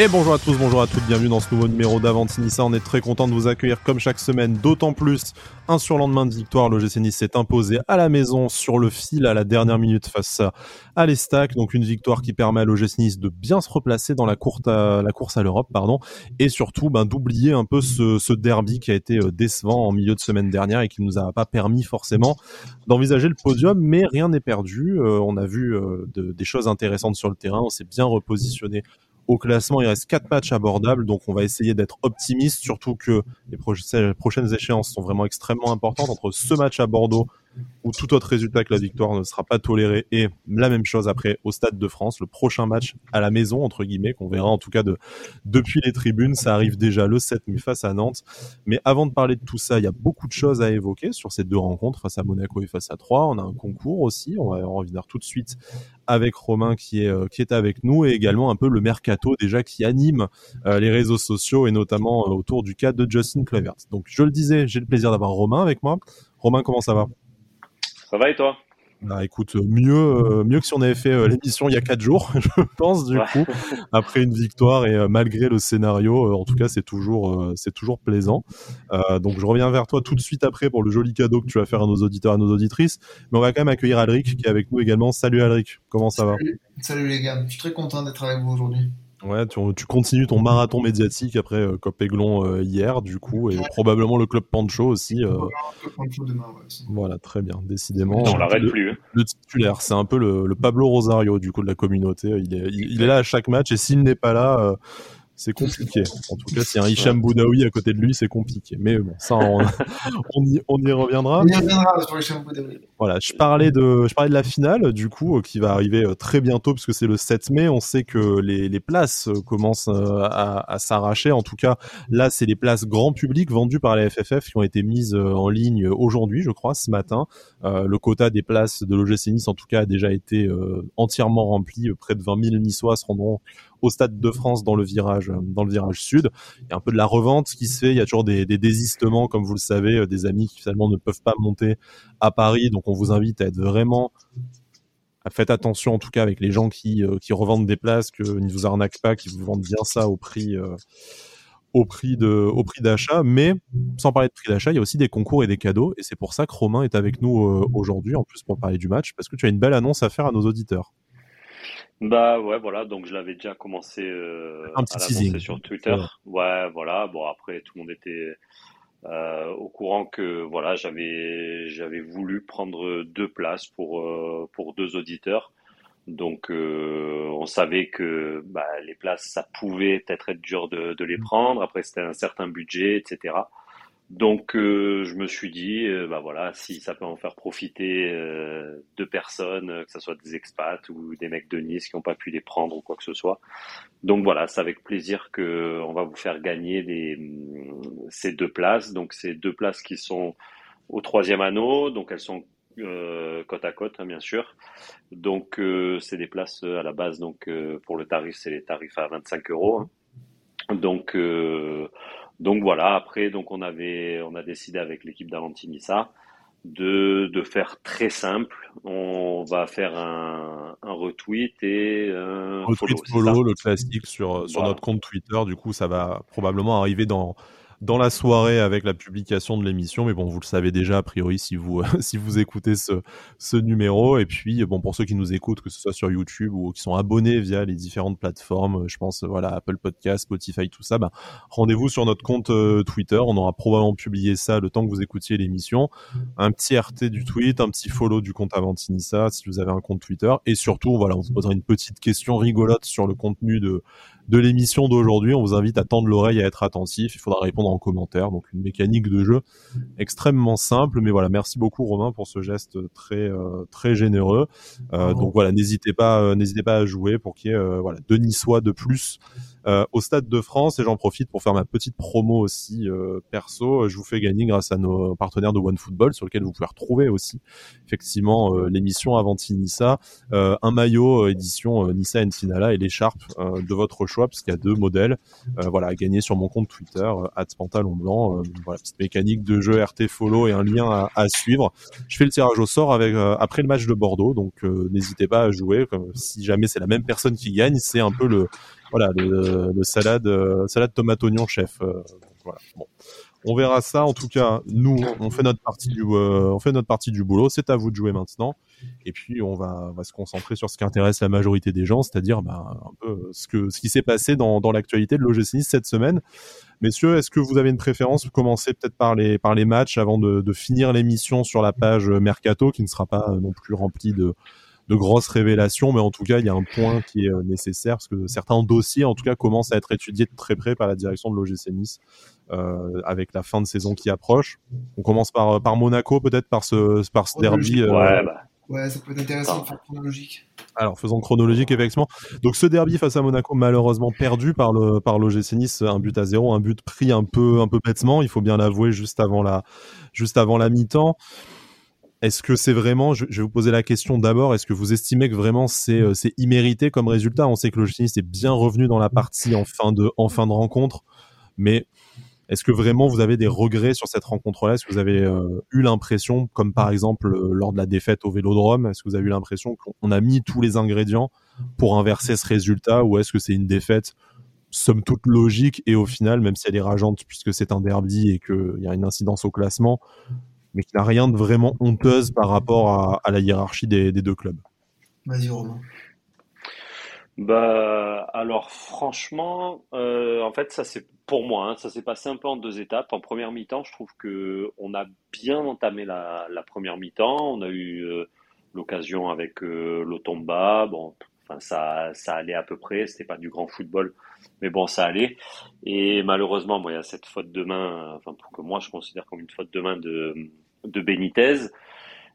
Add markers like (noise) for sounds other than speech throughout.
Et bonjour à tous, bonjour à toutes, bienvenue dans ce nouveau numéro d'Avantinissa. On est très content de vous accueillir comme chaque semaine, d'autant plus un surlendemain de victoire. L'OGC Nice s'est imposé à la maison sur le fil à la dernière minute face à l'Estac. Donc une victoire qui permet à l'OGC Nice de bien se replacer dans la, course à, la course à l'Europe, pardon, et surtout ben, d'oublier un peu ce, derby qui a été euh, décevant en milieu de semaine dernière et qui ne nous a pas permis forcément d'envisager le podium. Mais rien n'est perdu. Euh, on a vu euh, de, des choses intéressantes sur le terrain. On s'est bien repositionné au classement, il reste quatre matchs abordables, donc on va essayer d'être optimiste, surtout que les prochaines échéances sont vraiment extrêmement importantes entre ce match à Bordeaux où tout autre résultat que la victoire ne sera pas toléré et la même chose après au Stade de France, le prochain match à la maison entre guillemets qu'on verra en tout cas de depuis les tribunes, ça arrive déjà le 7 mai face à Nantes. Mais avant de parler de tout ça, il y a beaucoup de choses à évoquer sur ces deux rencontres face à Monaco et face à Troyes. On a un concours aussi, on va en revenir tout de suite avec Romain qui est euh, qui avec nous et également un peu le mercato déjà qui anime euh, les réseaux sociaux et notamment euh, autour du cas de Justin Clavert. Donc je le disais, j'ai le plaisir d'avoir Romain avec moi. Romain, comment ça va? Ça va et toi? Bah écoute, mieux, euh, mieux que si on avait fait euh, l'émission il y a quatre jours, (laughs) je pense du coup, après une victoire et euh, malgré le scénario, en tout cas c'est toujours, c'est toujours plaisant. donc je reviens vers toi tout de suite après pour le joli cadeau que tu vas faire à nos auditeurs, à nos auditrices. Mais on va quand même accueillir Alric qui est avec nous également. Salut Alric, comment ça va? Salut les gars, je suis très content d'être avec vous aujourd'hui. Ouais, tu, tu, continues ton marathon médiatique après euh, Cop Aiglon euh, hier, du coup, et probablement le club Pancho aussi. Euh... Voilà, très bien, décidément. On l'arrête plus. Hein. Le titulaire, c'est un peu le, le, Pablo Rosario du coup de la communauté. Il est, il est là à chaque match, et s'il n'est pas là, euh, c'est compliqué. En tout cas, s'il y a un Hicham Boudaoui à côté de lui, c'est compliqué. Mais bon, ça, (laughs) on, y, on y, reviendra. On y reviendra sur Hicham Boudaoui. Voilà, je parlais de, je parlais de la finale, du coup, euh, qui va arriver euh, très bientôt, puisque c'est le 7 mai. On sait que les, les places euh, commencent à, à s'arracher. En tout cas, là, c'est les places grand public vendues par la FFF qui ont été mises en ligne aujourd'hui, je crois, ce matin. Euh, le quota des places de l'OGC Nice, en tout cas, a déjà été euh, entièrement rempli. Près de 20 000 Niçois se rendront au Stade de France dans le virage, dans le virage sud. Il y a un peu de la revente qui se fait. Il y a toujours des, désistements, comme vous le savez, euh, des amis qui finalement ne peuvent pas monter à Paris. Donc on vous invite à être vraiment Faites attention en tout cas avec les gens qui, euh, qui revendent des places, qu'ils ne vous arnaquent pas, qu'ils vous vendent bien ça au prix, euh, au prix prix d'achat. Mais sans parler de prix d'achat, il y a aussi des concours et des cadeaux. Et c'est pour ça que Romain est avec nous aujourd'hui, en plus pour parler du match, parce que tu as une belle annonce à faire à nos auditeurs. Bah ouais, voilà, donc je l'avais déjà commencé euh, Un petit à sur Twitter. Ouais. voilà, bon après tout le monde était euh, au courant que voilà, j'avais j'avais voulu prendre deux places pour euh, pour deux auditeurs. Donc euh, on savait que bah, les places ça pouvait peut-être être dur de, de les mm. prendre. Après c'était un certain budget, etc. Donc euh, je me suis dit, euh, bah voilà, si ça peut en faire profiter euh, deux personnes, que ce soit des expats ou des mecs de Nice qui n'ont pas pu les prendre ou quoi que ce soit. Donc voilà, c'est avec plaisir que on va vous faire gagner des, ces deux places. Donc ces deux places qui sont au troisième anneau, donc elles sont côte à côte, hein, bien sûr. Donc c'est des places à la base, donc pour le tarif, c'est les tarifs à 25 euros. Hein. Donc donc voilà, après, donc on avait, on a décidé avec l'équipe d'Avantinissa de, de faire très simple. On va faire un, un retweet et un retweet follow, le classique sur, sur notre compte Twitter. Du coup, ça va probablement arriver dans dans la soirée avec la publication de l'émission. Mais bon, vous le savez déjà a priori si vous (laughs) si vous écoutez ce ce numéro. Et puis bon pour ceux qui nous écoutent, que ce soit sur YouTube ou qui sont abonnés via les différentes plateformes, je pense voilà Apple Podcast, Spotify, tout ça, bah, rendez-vous sur notre compte euh, Twitter. On aura probablement publié ça le temps que vous écoutiez l'émission. Un petit RT du tweet, un petit follow du compte Avantinissa si vous avez un compte Twitter. Et surtout, voilà, on vous posera une petite question rigolote sur le contenu de de l'émission d'aujourd'hui. On vous invite à tendre l'oreille, à être attentif. Il faudra répondre en commentaire. Donc une mécanique de jeu extrêmement simple. Mais voilà, merci beaucoup Romain pour ce geste très euh, très généreux. Euh, donc voilà, n'hésitez pas, euh, n'hésitez pas à jouer pour qu'il y ait voilà deux Niçois de plus euh, au Stade de France. Et j'en profite pour faire ma petite promo aussi euh, perso. Je vous fais gagner grâce à nos partenaires de OneFootball sur lequel vous pouvez retrouver aussi effectivement euh, l'émission Avanti Nissa, un maillot édition Nissa Finala et l'écharpe de votre choix parce qu'il y a deux modèles. voilà, à gagner sur mon compte Twitter pantalon blanc. voilà, petite mécanique de jeu RT follow et un lien à, à suivre. Je fais le tirage au sort avec après le match de Bordeaux, donc n'hésitez pas à jouer. Comme, si jamais c'est la même personne qui gagne, c'est un peu le voilà, le, salade, salade tomate oignon chef. voilà. Bon on verra ça. En tout cas, nous, on fait notre partie du, euh, on fait notre partie du boulot. C'est à vous de jouer maintenant. Et puis, on va, va se concentrer sur ce qui intéresse la majorité des gens, c'est-à-dire bah, un peu ce que, ce qui s'est passé dans, dans l'actualité de l'OGC Nice cette semaine. Messieurs, est-ce que vous avez une préférence? Commencez peut-être par les, par les matchs avant de, de finir l'émission sur la page Mercato, qui ne sera pas non plus remplie de, de grosses révélations, mais en tout cas, il y a un point qui est euh, nécessaire parce que certains dossiers, en tout cas, commencent à être étudiés de très près par la direction de l'OGC Nice euh, avec la fin de saison qui approche. On commence par, par Monaco, peut-être par ce, par ce derby. Euh, ouais, bah. ouais, ça peut être intéressant de faire chronologique. Alors, faisons chronologique, effectivement. Donc, ce derby face à Monaco, malheureusement perdu par le par l'OGC Nice, un but à zéro, un but pris un peu un peu bêtement, il faut bien l'avouer, juste avant la juste avant la mi-temps. Est-ce que c'est vraiment, je, vais vous poser la question d'abord, est-ce que vous estimez que vraiment c'est euh, immérité comme résultat? On sait que le Nice est bien revenu dans la partie en fin de en fin de rencontre, mais est-ce que vraiment vous avez des regrets sur cette rencontre-là? Est-ce que vous avez euh, eu l'impression, comme par exemple euh, lors de la défaite au Vélodrome, est-ce que vous avez eu l'impression qu'on a mis tous les ingrédients pour inverser ce résultat, ou est-ce que c'est une défaite somme toute logique et au final, même si elle est rageante puisque c'est un derby et qu'il y a une incidence au classement, mais qui n'a rien de vraiment honteuse par rapport à, la hiérarchie des, deux clubs. Vas-y Romain. Bah alors franchement, euh, en fait ça c'est pour moi, hein, ça s'est passé un peu en deux étapes. En première mi-temps, je trouve que on a bien entamé la, première mi-temps. On a eu euh, l'occasion avec euh, l'Otomba. Bon, enfin ça ça allait à peu près. C'était pas du grand football, mais bon ça allait. Et malheureusement, moi il y a cette faute de main, enfin pour que moi je considère comme une faute de main de de Benitez.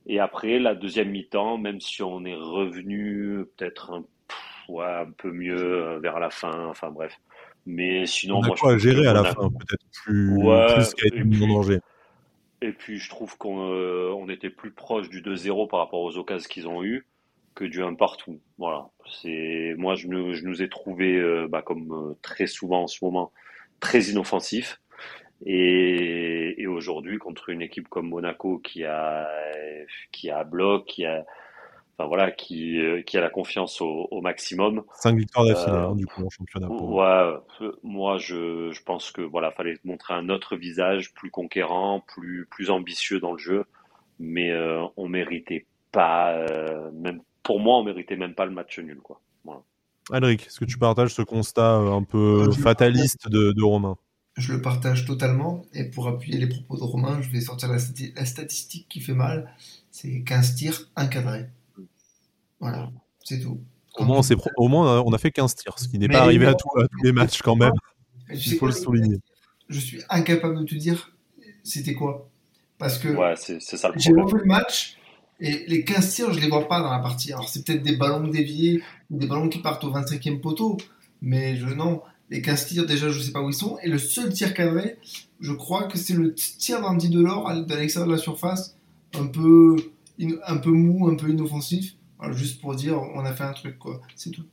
Et après, la deuxième mi-temps, même si on est revenu peut-être un, un peu mieux euh, vers la fin, enfin bref. Mais sinon, on a quoi à gérer à la fin, peut-être plus, plus qu'à être mis en danger. Et puis, je trouve qu'on euh, on était plus proche du 2-0 par rapport aux occasions qu'ils ont eues que du 1 partout. Voilà. C'est moi, je, je nous ai trouvé, euh, bah, comme très souvent en ce moment, très inoffensifs. Et, et aujourd'hui, contre une équipe comme Monaco qui a, qui a bloc, qui a, enfin voilà, qui, qui a la confiance au, au maximum. Cinq victoires d'affilée, euh, hein, du coup, en championnat. ouais, moi, je, je pense que voilà, fallait montrer un autre visage, plus conquérant, plus, plus ambitieux dans le jeu, mais euh, on méritait pas, euh, même pour moi, on méritait même pas le match nul, quoi. Voilà. Alric, est-ce que tu partages ce constat un peu fataliste de, de Romain? Je le partage totalement. Et pour appuyer les propos de Romain, je vais sortir la, statistique qui fait mal. C'est 15 tirs encadrés. Voilà, c'est tout. Au moins, on, au moins, on a fait 15 tirs, ce qui n'est pas arrivé à, tous les matchs quand même. Il faut le souligner. Je suis incapable de te dire c'était quoi. Parce que ouais, c'est ça j'ai refait le match et les 15 tirs, je les vois pas dans la partie. Alors, c'est peut-être des ballons déviés ou des ballons qui partent au 25e poteau, mais je non. Les 15 tirs, déjà, je sais pas où ils sont. Et le seul tir cadré, je crois que c'est le tir d'Andy Delors à l'extérieur de la surface, un peu, un peu mou, un peu inoffensif. juste pour dire, on a fait un truc, quoi. C'est tout.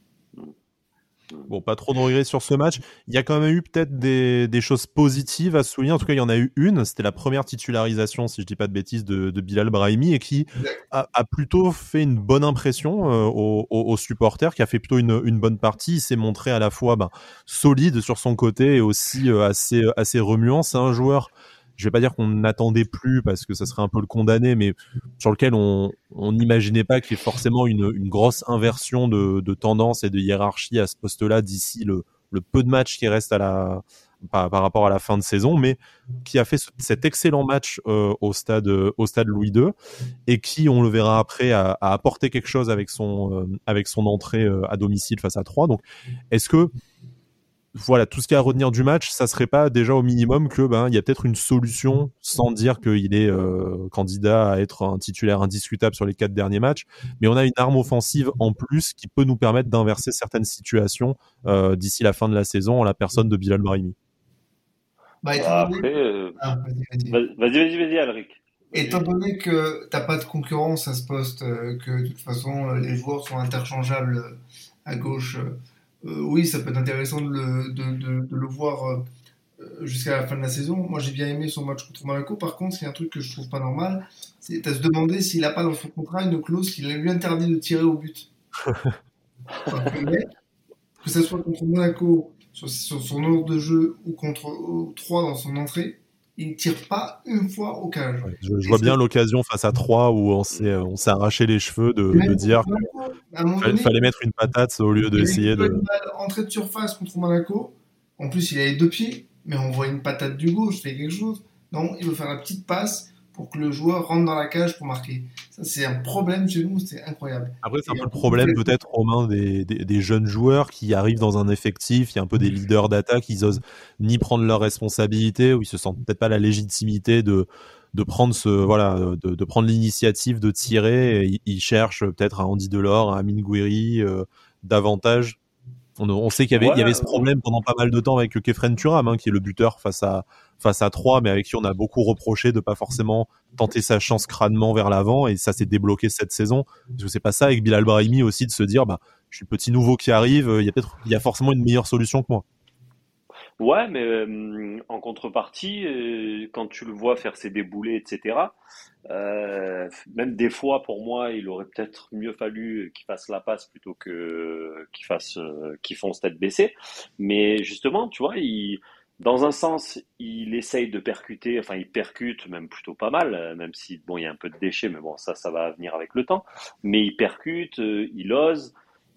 Bon, pas trop de regrets sur ce match. Il y a quand même eu peut-être des, choses positives à souligner. En tout cas, il y en a eu une. C'était la première titularisation, si je dis pas de bêtises, de, Bilal Brahimi et qui a, plutôt fait une bonne impression euh, aux, supporters, qui a fait plutôt une, bonne partie. Il s'est montré à la fois ben, solide sur son côté et aussi euh, assez, assez remuant. C'est un joueur je vais pas dire qu'on n'attendait plus parce que ça serait un peu le condamner, mais sur lequel on n'imaginait pas qu'il y ait forcément une, grosse inversion de, tendance et de hiérarchie à ce poste-là d'ici le, peu de matchs qui reste à la, par, rapport à la fin de saison, mais qui a fait cet excellent match euh, au stade Louis II et qui, on le verra après, a, apporté quelque chose avec son euh, entrée euh, à domicile face à 3. Donc, est-ce que voilà, tout ce qu'il y a à retenir du match, ça serait pas déjà au minimum que ben il y a peut-être une solution, sans dire qu'il est euh, candidat à être un titulaire indiscutable sur les quatre derniers matchs, mais on a une arme offensive en plus qui peut nous permettre d'inverser certaines situations euh, d'ici la fin de la saison en la personne de Bilal Brahimi. Bah, après, euh, ah, vas-y, vas-y, vas-y, Alric. Étant donné que t'as pas de concurrence à ce poste, que de toute façon les joueurs sont interchangeables à gauche euh, oui, ça peut être intéressant de le, de, de, le voir euh, jusqu'à la fin de la saison. Moi, j'ai bien aimé son match contre Monaco. Par contre, c'est un truc que je trouve pas normal. C'est à se demander s'il n'a pas dans son contrat une clause qui lui interdit de tirer au but. (laughs) que ce soit contre Monaco sur, son ordre de jeu ou contre 3 dans son entrée, il ne tire pas une fois au cage. je, vois bien l'occasion face à 3 où on s'est, on s'est arraché les cheveux de, de dire qu'il fallait mettre une patate au lieu d'essayer de. Entrée de surface contre Monaco. En plus, il a les deux pieds, mais on voit une patate du gauche, fait quelque chose. Non, il veut faire la petite passe pour que le joueur rentre dans la cage pour marquer. Ça, c'est un problème chez nous, c'est incroyable. Après, c'est un peu le problème peut-être, Romain, des, des, des, jeunes joueurs qui arrivent dans un effectif, il y a un peu des leaders d'attaque, ils osent ni prendre leurs responsabilités, ou ils se sentent peut-être pas la légitimité de de prendre ce voilà de, de prendre l'initiative de tirer ils, ils, cherchent peut-être à Andy Delors à Amine Gouiri euh, davantage on, on, sait qu'il y avait, ouais, il y avait ce problème pendant pas mal de temps avec Kefren Turam, hein, qui est le buteur face à face à 3, mais avec qui on a beaucoup reproché de pas forcément tenter sa chance crânement vers l'avant, et ça s'est débloqué cette saison. Parce que c'est pas ça avec Bilal Brahimi aussi de se dire, bah, je suis le petit nouveau qui arrive, il y a peut-être, il y a forcément une meilleure solution que moi. Ouais, mais euh, en contrepartie, euh, quand tu le vois faire ses déboulés, etc., euh, même des fois, pour moi, il aurait peut-être mieux fallu qu'il fasse la passe plutôt que qu'il fasse, qu'il fonce tête baissée. Mais justement, tu vois, il, dans un sens, il essaye de percuter, enfin, il percute même plutôt pas mal, même si bon, il y a un peu de déchets, mais bon, ça, ça va venir avec le temps. Mais il percute, il ose.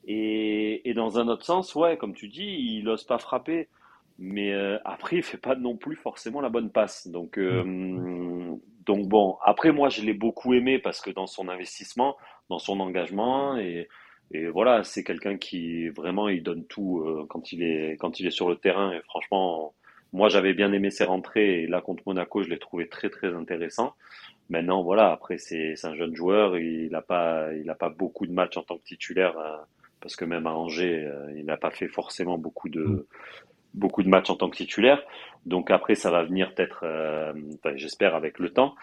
Et, et dans un autre sens, ouais, comme tu dis, il ose pas frapper mais euh, après il fait pas non plus forcément la bonne passe. Donc euh, donc bon après moi je l'ai beaucoup aimé parce que dans son investissement dans son engagement et, et voilà c'est quelqu'un qui vraiment il donne tout euh, quand il est quand il est sur le terrain. Et franchement moi j'avais bien aimé ses rentrées et là contre Monaco je l'ai trouvé très très intéressant. Maintenant voilà après c'est un jeune joueur. Il n'a pas il a pas beaucoup de matchs en tant que titulaire euh, parce que même à Angers euh, il n'a pas fait forcément beaucoup de beaucoup de matchs en tant que titulaire. Donc après, ça va venir peut-être, euh, enfin, j'espère, avec le temps.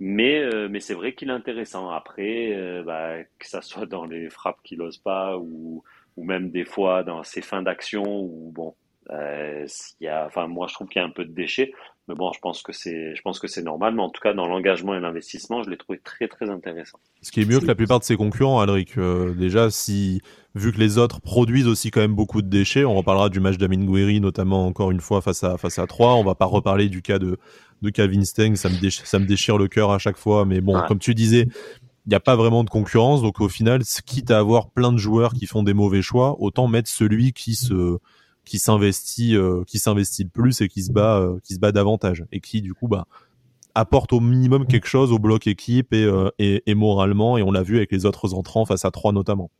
Mais, euh, mais c'est vrai qu'il est intéressant. Après, euh, bah, que ça soit dans les frappes qu'il n'ose pas ou, ou même des fois dans ses fins d'action ou bon, euh, y a, enfin, moi, je trouve qu'il y a un peu de déchets. Mais bon, je pense que c'est, je pense que c'est normal. Mais en tout cas, dans l'engagement et l'investissement, je l'ai trouvé très, très intéressant. Ce qui est mieux que la plupart de ses concurrents, Alric. Euh, déjà, si, vu que les autres produisent aussi quand même beaucoup de déchets, on reparlera du match d'Amin Gouiri, notamment encore une fois face à, face à 3. On va pas reparler du cas de, de Calvin Steng. Ça me déchire, ça me déchire le cœur à chaque fois. Mais bon, ouais. comme tu disais, il n'y a pas vraiment de concurrence. Donc au final, quitte à avoir plein de joueurs qui font des mauvais choix, autant mettre celui qui se, qui s'investit euh, qui s'investit le plus et qui se bat euh, qui se bat davantage et qui du coup bah apporte au minimum quelque chose au bloc équipe et, euh, et, et moralement et on l'a vu avec les autres entrants face à 3 notamment.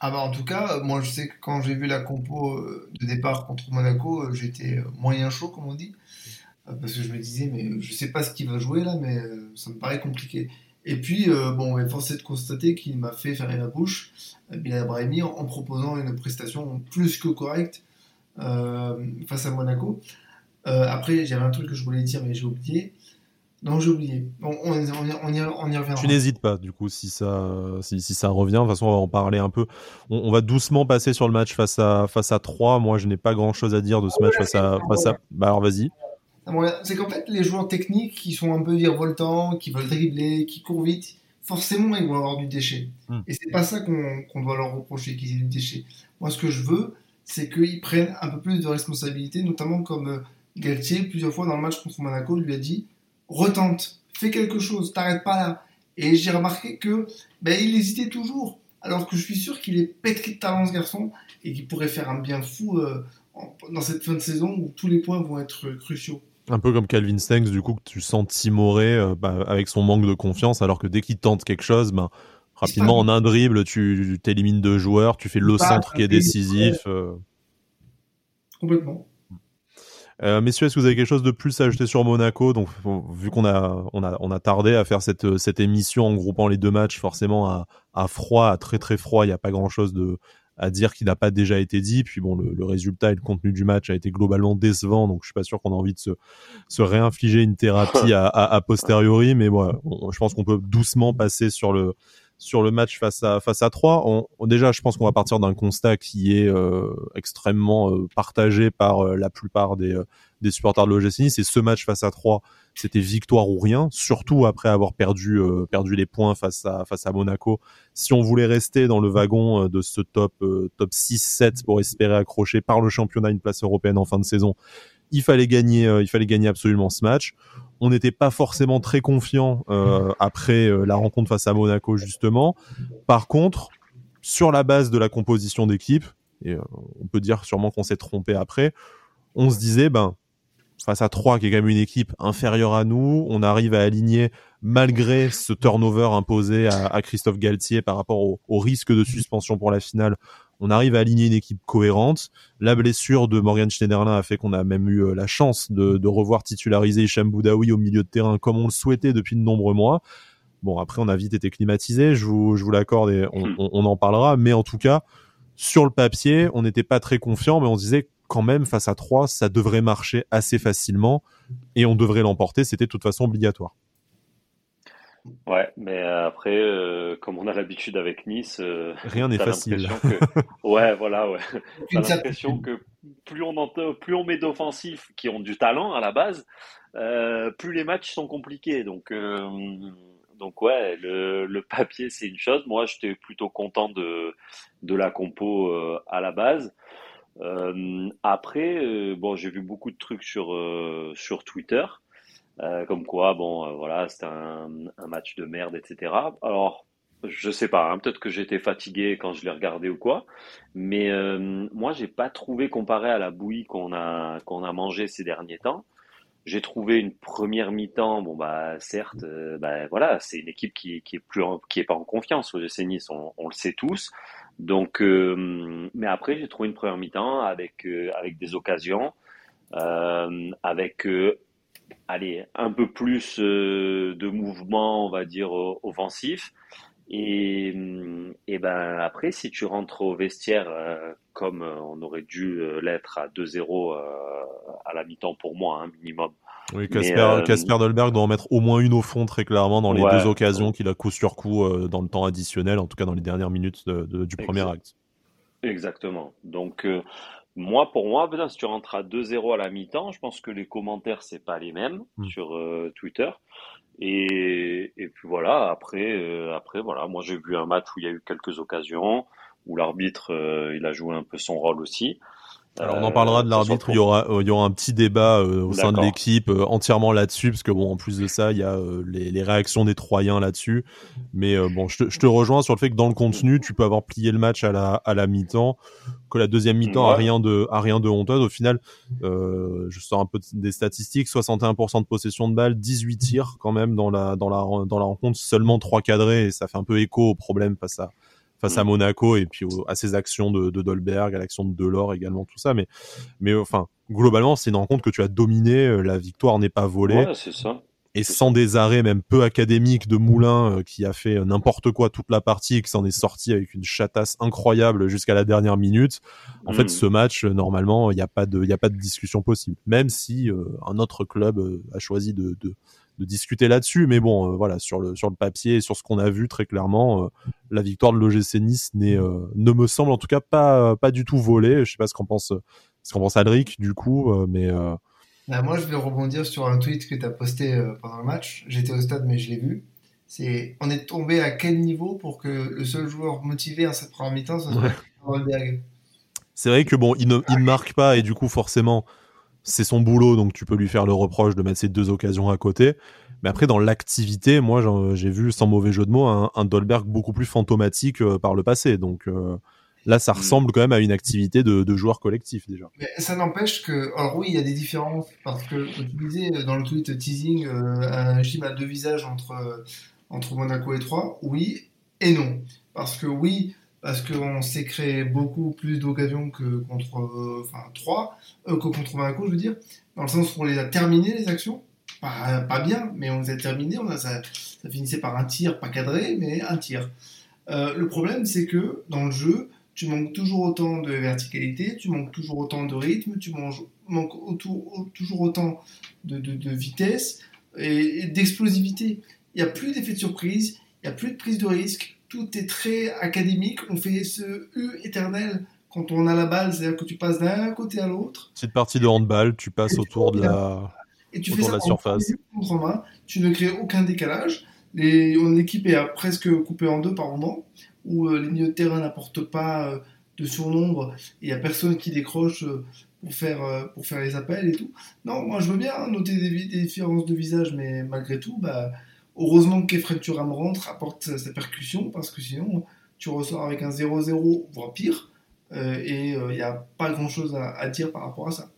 Ah bah en tout cas, moi je sais que quand j'ai vu la compo de départ contre Monaco, j'étais moyen chaud comme on dit parce que je me disais mais je sais pas ce qu'il va jouer là mais ça me paraît compliqué. Et puis, euh, bon, est de constater qu'il m'a fait fermer la bouche, Bilal Brahimi, en, proposant une prestation plus que correcte face à Monaco. Euh, après, j'avais un truc que je voulais dire, mais j'ai oublié. Non, j'ai oublié. On, on, on, y, on, y, reviendra. Tu n'hésites pas, du coup, si ça, si, si, ça revient. De toute façon, on va en parler un peu. On, va doucement passer sur le match face à, face à 3. Moi, je n'ai pas grand chose à dire de ce match face à. Face à... Bah, alors, vas-y. C'est qu'en fait, les joueurs techniques qui sont un peu virevoltants, qui veulent dribbler, qui courent vite, forcément, ils vont avoir du déchet. Hmm. Et c'est pas ça qu'on qu doit leur reprocher, qu'ils aient du déchet. Moi, ce que je veux, c'est qu'ils prennent un peu plus de responsabilité, notamment comme euh, Galtier, plusieurs fois dans le match contre Monaco, lui a dit retente, fais quelque chose, t'arrêtes pas là. Et j'ai remarqué que ben, il hésitait toujours, alors que je suis sûr qu'il est pétri de talent ce garçon et qu'il pourrait faire un bien fou euh, dans cette fin de saison où tous les points vont être cruciaux. Un peu comme Calvin Stengs, du coup, que tu sens timoré euh, bah, avec son manque de confiance, alors que dès qu'il tente quelque chose, ben, rapidement en un dribble, tu t'élimines deux joueurs, tu fais le centre qui est décisif. Euh... Complètement. Euh, messieurs, est-ce que vous avez quelque chose de plus à ajouter sur Monaco? Donc, vu qu'on a, on a, on a tardé à faire cette, cette émission en groupant les deux matchs, forcément à, à froid, à très très froid, il n'y a pas grand-chose de à dire qui n'a pas déjà été dit. Puis bon, le, le, résultat et le contenu du match a été globalement décevant, donc je suis pas sûr qu'on a envie de se, se réinfliger une thérapie (laughs) à, à, à posteriori. Mais moi, bon, je pense qu'on peut doucement passer sur le sur le match face à face à 3. On, déjà, je pense qu'on va partir d'un constat qui est euh, extrêmement euh, partagé par euh, la plupart des, supporters de l'OGC Nice. Et ce match face à 3, c'était victoire ou rien, surtout après avoir perdu perdu les points face à face à Monaco. Si on voulait rester dans le wagon de ce top top 6-7 pour espérer accrocher par le championnat une place européenne en fin de saison, il fallait gagner il fallait gagner absolument ce match. On n'était pas forcément très confiant après la rencontre face à Monaco justement. Par contre, sur la base de la composition d'équipe, et on peut dire sûrement qu'on s'est trompé après, on se disait ben face à 3 qui est quand même une équipe inférieure à nous, on arrive à aligner malgré ce turnover imposé à, Christophe Galtier par rapport au, risque de suspension pour la finale, on arrive à aligner une équipe cohérente. La blessure de Morgan Schneiderlin a fait qu'on a même eu euh, la chance de, revoir titulariser Hicham Boudaoui au milieu de terrain comme on le souhaitait depuis de nombreux mois. Bon, après, on a vite été climatisé, je vous, je vous l'accorde et on, hmm. on, en parlera. Mais en tout cas, sur le papier, on n'était pas très confiant, mais on se disait quand même, face à 3, ça devrait marcher assez facilement et on devrait l'emporter. C'était de toute façon obligatoire. Ouais, mais après, euh, comme on a l'habitude avec Nice, euh, rien n'est facile. (laughs) Ouais, voilà, ouais. T'as l'impression que plus on plus on met d'offensifs qui ont du talent à la base, euh, plus les matchs sont compliqués. Donc, donc ouais, le, le papier c'est une chose. Moi, j'étais plutôt content de de la compo à la base. Euh, après, euh, bon, j'ai vu beaucoup de trucs sur euh, sur Twitter, comme quoi, bon, voilà, c'était un, match de merde, etc. Alors, je sais pas, hein, peut-être que j'étais fatigué quand je l'ai regardé ou quoi, mais moi, j'ai pas trouvé comparé à la bouillie qu'on a qu'on a mangé ces derniers temps. J'ai trouvé une première mi-temps, bon bah certes, bah voilà, c'est une équipe qui, est plus qui est pas en confiance au GC Nice, on, on le sait tous. Donc, euh, mais après, j'ai trouvé une première mi-temps avec, euh, avec des occasions, euh, avec, allez, un peu plus de mouvement, on va dire, offensif. Et, et ben après, si tu rentres au vestiaire comme on aurait dû l'être à 2-0 à la mi-temps pour moi, un hein, minimum, oui, euh, Casper, Dolberg doit en mettre au moins une au fond très clairement dans les deux occasions qu'il a coup sur coup euh, dans le temps additionnel, en tout cas dans les dernières minutes du premier acte. Exactement. Donc euh, moi, pour moi, si tu rentres à 2-0 à la mi-temps, je pense que les commentaires c'est pas les mêmes hmm. sur Twitter. Et, et, puis voilà. Après, après voilà, moi j'ai vu un match où il y a eu quelques occasions où l'arbitre il a joué un peu son rôle aussi. Alors on en parlera de euh, l'arbitre, il y aura il y aura un petit débat euh, au sein de l'équipe euh, entièrement là-dessus parce que bon en plus de ça, il y a les, les, réactions des Troyens là-dessus. Mais bon, je te, je te, rejoins sur le fait que dans le contenu, tu peux avoir plié le match à la à la mi-temps, que la deuxième mi-temps a rien de a rien de honteuse au final. je sors un peu des statistiques, 61% de possession de balle, 18 tirs quand même dans la dans la dans la rencontre, seulement 3 cadrés et ça fait un peu écho au problème face à face à mm. Monaco et puis à ses actions de, de Dolberg, à l'action de Delors également, tout ça. Mais, mais enfin, globalement, c'est une rencontre que tu as dominé. Euh, la victoire n'est pas volée. Ouais, c'est ça. Et sans des arrêts même peu académiques de Moulin euh, qui a fait euh, n'importe quoi toute la partie et qui s'en est sorti avec une chatasse incroyable jusqu'à la dernière minute. En fait, mm. ce match, normalement, il n'y a pas de, il a pas de discussion possible. Même si un autre club a choisi de, de, de discuter là-dessus. Mais bon, euh, voilà, sur le, sur le papier, sur ce qu'on a vu très clairement, euh, la victoire de l'OGC Nice n'est, euh, ne me semble en tout cas pas, pas du tout volée. Je sais pas ce qu'en pense, ce qu'en pense Alric du coup, mais. Bah, moi, je vais rebondir sur un tweet que tu as posté pendant le match. J'étais au stade, mais je l'ai vu. C'est, on est tombé à quel niveau pour que le seul joueur motivé à cette première mi-temps, ce soit C'est vrai que bon, il ne, il marque pas et du coup, forcément, c'est son boulot, donc tu peux lui faire le reproche de mettre ces deux occasions à côté. Mais après, dans l'activité, moi, j'ai vu, sans mauvais jeu de mots, un, Dolberg beaucoup plus fantomatique euh, par le passé. Donc euh, là, ça mm. ressemble quand même à une activité de, de joueur collectif déjà. Mais ça n'empêche que, alors oui, il y a des différences parce que tu disais dans le tweet teasing euh, un gym à deux visages entre entre Monaco et Troyes, oui et non. Parce que oui, parce qu'on s'est créé beaucoup plus d'occasions que contre enfin 3 euh, que contre Monaco je veux dire. Dans le sens où on les a terminées les actions. Pas, bien mais on les a terminées. On a, ça, finissait par un tir pas cadré mais un tir. Euh, le problème c'est que dans le jeu tu manques toujours autant de verticalité tu manques toujours autant de rythme tu manques toujours autant de vitesse et, et d'explosivité. Il n'y a plus d'effet de surprise il n'y a plus de prise de risque tout est très académique. On fait ce U éternel quand on a la balle, c'est-à-dire que tu passes d'un côté à l'autre. Petite partie de handball, tu passes autour de la. et tu fais ça la surface. main, tu ne crées aucun décalage. L'équipe est presque coupée en deux par moment, où les milieux de terrain n'apportent pas de surnombre, il n'y a personne qui décroche pour faire, pour faire les appels et tout. Non, moi je veux bien noter des, différences de visage, mais malgré tout, bah, heureusement que Kefren Turam rentre, apporte sa percussion, parce que sinon tu ressors avec un 0-0, voire pire, et il n'y a pas grand chose à, à dire par rapport à ça.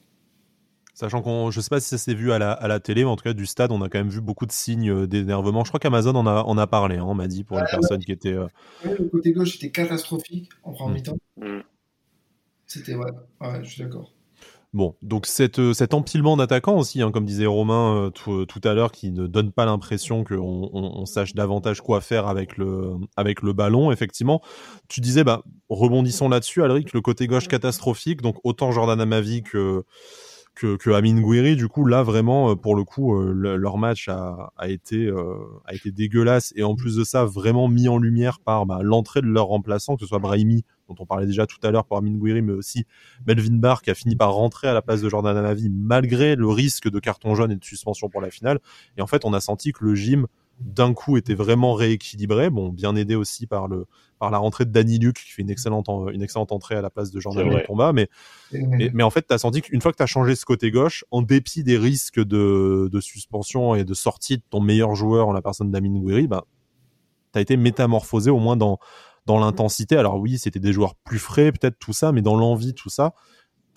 Sachant qu'on, je sais pas si ça s'est vu à la, à la, télé, mais en tout cas du stade, on a quand même vu beaucoup de signes euh, d'énervement. Je crois qu'Amazon en a, en a parlé, hein, on m'a dit pour une personne qui était. Euh, le côté gauche était catastrophique en première mm. mi-temps. Mm. C'était ouais, ouais, je suis d'accord. Bon, donc euh, cet empilement d'attaquants aussi, hein, comme disait Romain tout, tout, à l'heure, qui ne donne pas l'impression qu'on on, sache davantage quoi faire avec le, avec le ballon. Effectivement, tu disais, bah, rebondissons là-dessus, Alric, le côté gauche catastrophique. Donc autant Jordan Amavi que que, que Amin Gouiri. Du coup, là, vraiment, euh, pour le coup, euh, leur match a, été, euh, a dégueulasse. Et en plus de ça, vraiment mis en lumière par bah, l'entrée de leur remplaçant, que ce soit Brahimi, dont on parlait déjà tout à l'heure pour Amin Gouiri, mais aussi Melvin Barr, qui a fini par rentrer à la place de Jordan Amavi, malgré le risque de carton jaune et de suspension pour la finale. Et en fait, on a senti que le gym d'un coup était vraiment rééquilibré, bon, bien aidé aussi par le par la rentrée de Danny Luc qui fait une excellente une excellente entrée à la place de Jordan Tomba, mais, mais, en fait, tu as senti qu'une fois que tu as changé ce côté gauche, en dépit des risques de, de suspension et de sortie de ton meilleur joueur en la personne d'Amin Gouiri, bah tu as été métamorphosé au moins dans dans l'intensité. Alors oui, c'était des joueurs plus frais, peut-être tout ça, mais dans l'envie, tout ça,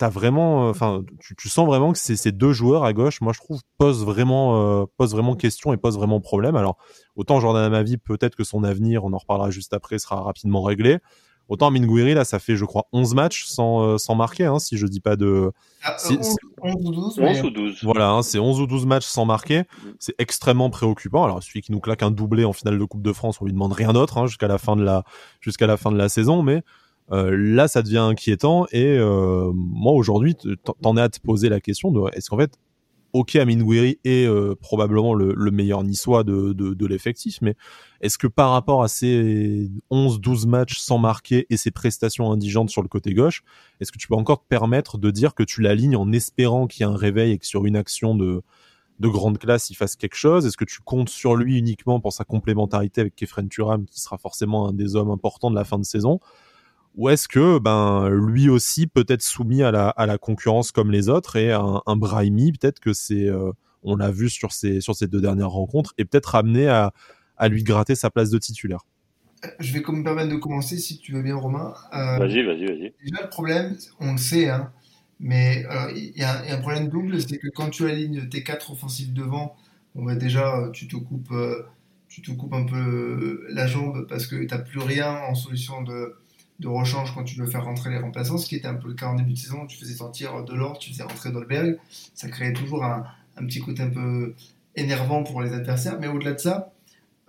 vraiment, euh, enfin, tu, sens vraiment que ces deux joueurs à gauche, moi je trouve, posent vraiment, euh, posent vraiment question et posent vraiment problème. Alors, autant Jordan Amavi, peut-être que son avenir, on en reparlera juste après, sera rapidement réglé. Autant Minguiri, là, ça fait, je crois, 11 matchs sans, euh, sans marquer, hein, si je dis pas de. 11, ah, ou 12. ou 12. Voilà, hein, c'est 11 ou 12 matchs sans marquer. C'est extrêmement préoccupant. Alors, celui qui nous claque un doublé en finale de Coupe de France, on lui demande rien d'autre, hein, jusqu'à la fin de la, jusqu'à la fin de la saison, mais euh, là, ça devient inquiétant. Et euh, moi, aujourd'hui, t'en es à te poser la question de est-ce qu'en fait, ok, Amin Gouiri est euh, probablement le, meilleur niçois de, de, l'effectif, mais est-ce que par rapport à ces 11-12 matchs sans marquer et ses prestations indigentes sur le côté gauche, est-ce que tu peux encore te permettre de dire que tu l'alignes en espérant qu'il y ait un réveil et que sur une action de, de grande classe, il fasse quelque chose? Est-ce que tu comptes sur lui uniquement pour sa complémentarité avec Kefren Turam, qui sera forcément un des hommes importants de la fin de saison? Ou est-ce que ben lui aussi peut être soumis à la, à la concurrence comme les autres et un, un Brahimi peut-être que c'est euh, on l'a vu sur ces sur ces deux dernières rencontres et peut-être amené à, à lui gratter sa place de titulaire. Je vais me permettre de commencer si tu veux bien Romain. Euh, vas-y, vas-y, vas-y. Déjà le problème, on le sait, hein, mais euh, il y, a un problème double, c'est que quand tu alignes tes quatre offensifs devant, on va déjà tu te coupes tu te coupes un peu la jambe parce que tu n'as plus rien en solution de de rechange quand tu veux faire rentrer les remplaçants, ce qui était un peu le cas en début de saison. Tu faisais sortir Delors, tu faisais rentrer Dolberg. Ça créait toujours un, petit côté un peu énervant pour les adversaires. Mais au-delà de ça,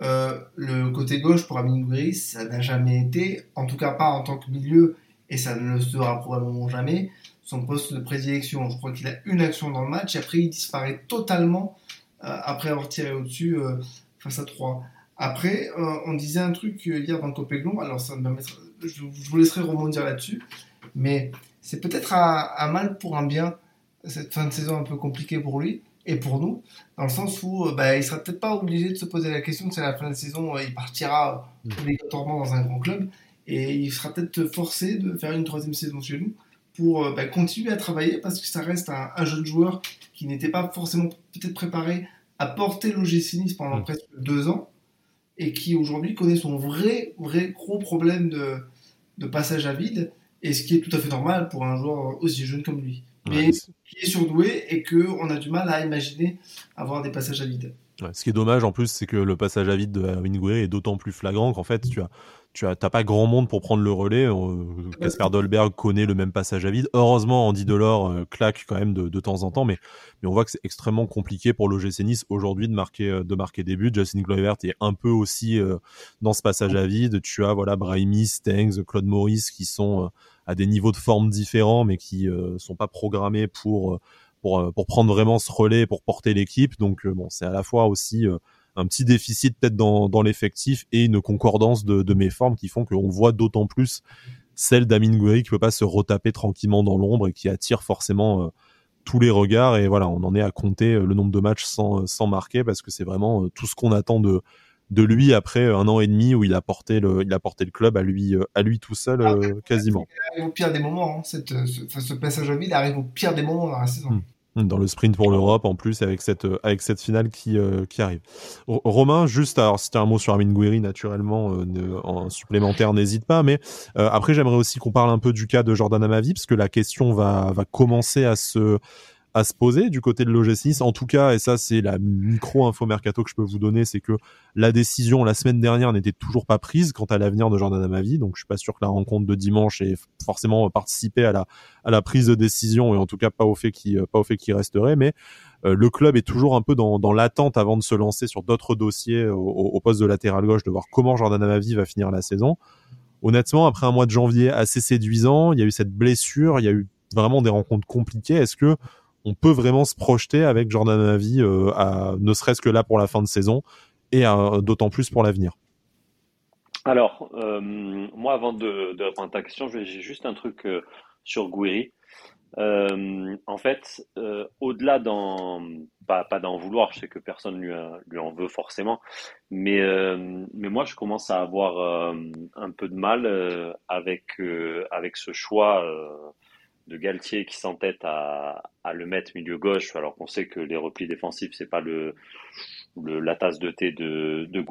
euh, le côté gauche pour Amin Gouiri, ça n'a jamais été, en tout cas pas en tant que milieu, et ça ne le sera probablement jamais, son poste de prédilection. Je crois qu'il a une action dans le match, et après il disparaît totalement euh, après avoir tiré au-dessus euh, face à 3. Après, on disait un truc hier dans Copéglon, alors ça me permettra je, vous laisserai rebondir là-dessus. Mais c'est peut-être un, mal pour un bien, cette fin de saison un peu compliquée pour lui et pour nous, dans le sens où euh, bah, il sera peut-être pas obligé de se poser la question que c'est la fin de saison, euh, il partira mm. obligatoirement dans un grand club et il sera peut-être forcé de faire une troisième saison chez nous pour euh, bah, continuer à travailler parce que ça reste un, jeune joueur qui n'était pas forcément peut-être préparé à porter l'OGC Nice pendant mm. presque deux ans et qui aujourd'hui connaît son vrai, vrai gros problème de, de passage à vide, et ce qui est tout à fait normal pour un joueur aussi jeune comme lui. Mais qui est surdoué et qu'on a du mal à imaginer avoir des passages à vide. ce qui est dommage en plus, c'est que le passage à vide de Wingway est d'autant plus flagrant qu'en fait, tu as tu as pas grand monde pour prendre le relais. Casper Dolberg connaît le même passage à vide. Heureusement, Andy Delors euh, claque quand même de, de, temps en temps, mais, mais on voit que c'est extrêmement compliqué pour l'OGC Nice aujourd'hui de marquer euh, de marquer des buts. Justin Kluivert est un peu aussi euh, dans ce passage à vide. Tu as voilà Brahimi, Stengs, Claude Maurice qui sont à des niveaux de forme différents, mais qui sont pas programmés pour pour pour prendre vraiment ce relais pour porter l'équipe. Donc bon, c'est à la fois aussi un petit déficit peut-être dans, dans l'effectif et une concordance de, de mes formes qui font qu'on voit d'autant plus celle d'Amin Gouiri qui peut pas se retaper tranquillement dans l'ombre et qui attire forcément euh, tous les regards et voilà, on en est à compter le nombre de matchs sans, sans marquer parce que c'est vraiment tout ce qu'on attend de, de lui après un an et demi où il a porté le, il a porté le club à lui, à lui tout seul ah, quasiment. Il arrive au pire des moments, hein, cette, ce, passage à vide arrive au pire des moments dans la saison. Hmm dans le sprint pour l'Europe en plus avec cette euh, avec cette finale qui euh, qui arrive. Romain, juste alors c'était un mot sur Amin Gouiri naturellement euh, en supplémentaire n'hésite pas, mais après j'aimerais aussi qu'on parle un peu du cas de Jordan Amavi parce que la question va va commencer à se à se poser du côté de l'OGC Nice. En tout cas, et ça c'est la micro info mercato que je peux vous donner, c'est que la décision la semaine dernière n'était toujours pas prise quant à l'avenir de Jordan Amavi. Donc je suis pas sûr que la rencontre de dimanche ait forcément participé à la à la prise de décision et en tout cas pas au fait qu'il pas au fait qu'il resterait. Mais euh, le club est toujours un peu dans, dans l'attente avant de se lancer sur d'autres dossiers au, au, poste de latéral gauche, de voir comment Jordan Amavi va finir la saison. Honnêtement, après un mois de janvier assez séduisant, il y a eu cette blessure, il y a eu vraiment des rencontres compliquées. Est-ce que on peut vraiment se projeter avec Jordan Avi, euh, à, ne serait-ce que là pour la fin de saison et d'autant plus pour l'avenir. Alors, euh, moi, avant de, répondre à ta question, j'ai juste un truc euh, sur Gouiri. en fait, au-delà d'en pas, d'en vouloir, je sais que personne lui, lui en veut forcément, mais mais moi je commence à avoir un peu de mal avec avec ce choix de Galtier qui s'entête à, à le mettre milieu gauche, alors qu'on sait que les replis défensifs, c'est pas le, la tasse de thé de, de.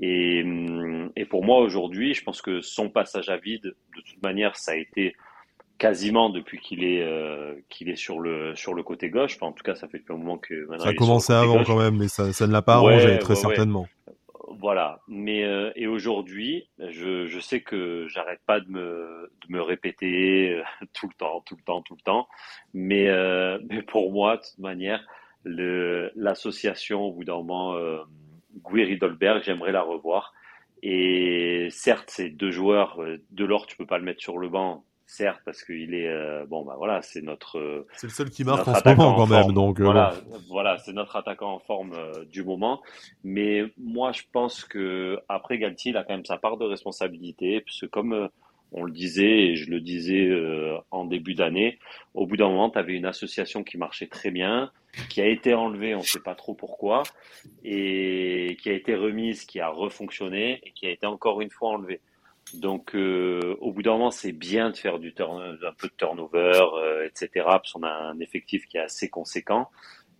Et, et, pour moi, aujourd'hui, je pense que son passage à vide, de toute manière, ça a été quasiment depuis qu'il est, euh, qu'il est sur, le, sur le côté gauche. en tout cas, ça fait depuis un moment que. Ça a commencé avant quand même, mais ça, ça ne l'a pas arrangé, très certainement. Voilà. Mais euh, et aujourd'hui, je, je, sais que j'arrête pas de me, de me répéter euh, (laughs) tout le temps, tout le temps, tout le temps. Mais, euh, mais pour moi, de toute manière, l'association au bout d'un moment, euh, Dolberg, j'aimerais la revoir. Et certes, ces deux joueurs, de l'or, tu peux pas le mettre sur le banc, certes parce qu'il est euh, bon bah voilà c'est notre euh, c'est le seul qui marque en ce moment quand même donc euh, voilà voilà c'est notre attaquant en forme du moment. Mais moi je pense que après Galtier il a quand même sa part de responsabilité puisque comme on le disait et je le disais en début d'année au bout d'un moment tu avais une association qui marchait très bien qui a été enlevée on sait pas trop pourquoi et qui a été remise qui a refonctionné et qui a été encore une fois enlevée donc, euh, au bout d'un moment, c'est bien de faire du un peu de turnover, euh, etc. Parce qu'on a un effectif qui est assez conséquent.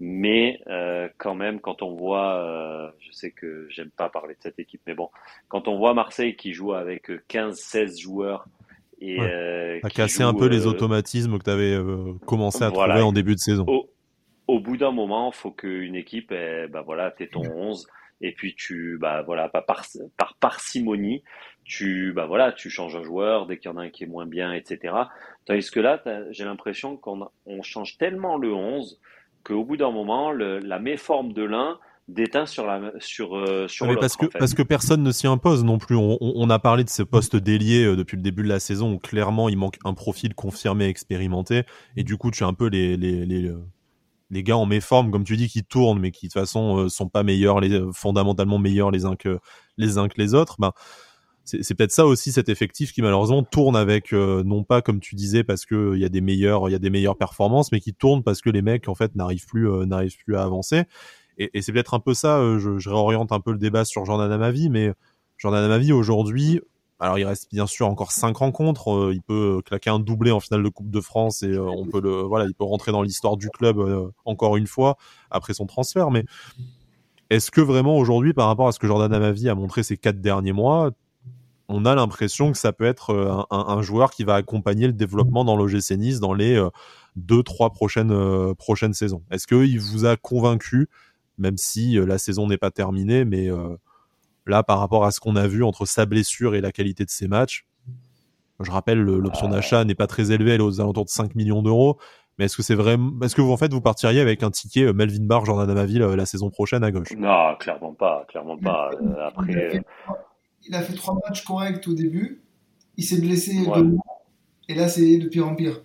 Mais euh, quand même, quand on voit, je sais que j'aime pas parler de cette équipe, mais bon, quand on voit Marseille qui joue avec 15-16 joueurs et ouais. a cassé un peu les automatismes que tu avais commencé à trouver en début de saison. Au, bout d'un moment, faut qu'une équipe, eh, bah voilà, t'es ton 11 et puis tu, bah voilà, par, par parcimonie, tu bah voilà, tu changes un joueur dès qu'il y en a un qui est moins bien, etc. Tandis que là, j'ai l'impression qu'on on change tellement le 11 qu'au bout d'un moment, le, la méforme de l'un déteint sur la sur euh, sur parce que parce que personne ne s'y impose non plus. On, on, a parlé de ce poste d'ailier euh, depuis le début de la saison où clairement il manque un profil confirmé, expérimenté, et du coup tu as un peu les les, les les gars en méforme, comme tu dis, qui tournent, mais qui de toute façon euh, sont pas meilleurs, les, fondamentalement meilleurs les uns que les uns que les autres. Ben, c'est peut-être ça aussi cet effectif qui malheureusement tourne avec euh, non pas comme tu disais parce que il y a des meilleurs il y a des meilleures performances mais qui tourne parce que les mecs en fait n'arrivent plus euh, n'arrivent plus à avancer et, et c'est peut-être un peu ça euh, je, je, réoriente un peu le débat sur Jordan Amavi mais Jordan Amavi aujourd'hui alors il reste bien sûr encore cinq rencontres il peut claquer un doublé en finale de Coupe de France et on peut le voilà il peut rentrer dans l'histoire du club encore une fois après son transfert mais est-ce que vraiment aujourd'hui, par rapport à ce que Jordan Amavi a montré ces quatre derniers mois, on a l'impression que ça peut être euh, un, joueur qui va accompagner le développement dans l'OGC Nice dans les euh, deux, trois prochaines, euh, prochaines saisons? Est-ce qu'il vous a convaincu, même si la saison n'est pas terminée, mais là, par rapport à ce qu'on a vu entre sa blessure et la qualité de ses matchs, je rappelle, l'option d'achat n'est pas très élevée, elle est aux alentours de 5 millions d'euros. Mais est-ce que c'est vrai Est-ce que vous en fait vous partiriez avec un ticket Melvin Barr, Jordan Amaville la saison prochaine à gauche? Non, clairement pas, clairement pas. après, il a fait trois matchs corrects au début, il s'est blessé et là c'est de pire en pire.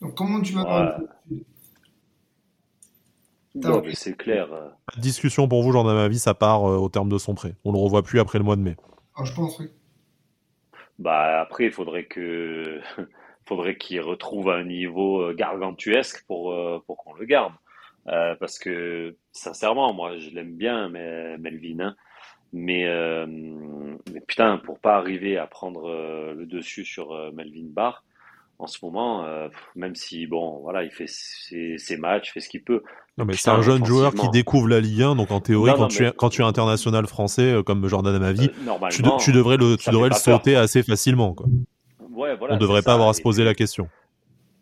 Donc comment tu vas Non, c'est clair. Discussion pour vous, j'en ai ma vie, ça part euh, au terme de son prêt. On le revoit plus après le mois de mai. Ah, je pense, oui. Bah après, il faudrait que (laughs) faudrait qu'il retrouve un niveau gargantuesque pour pour qu'on le garde. parce que sincèrement, moi, je l'aime bien, mais Melvin. Hein. mais, mais, putain, pour pas arriver à prendre le dessus sur Melvin Barr, en ce moment, même si bon, voilà, il fait ses, ses matchs, fait ce qu'il peut. Non, mais c'est un jeune joueur qui découvre la Ligue 1, donc en théorie, quand, tu es, quand tu es international français euh, comme Jordan Amavi, euh, tu, tu, devrais le, tu devrais le sauter assez facilement. Quoi. Ouais, voilà, On devrait pas avoir à se poser la question.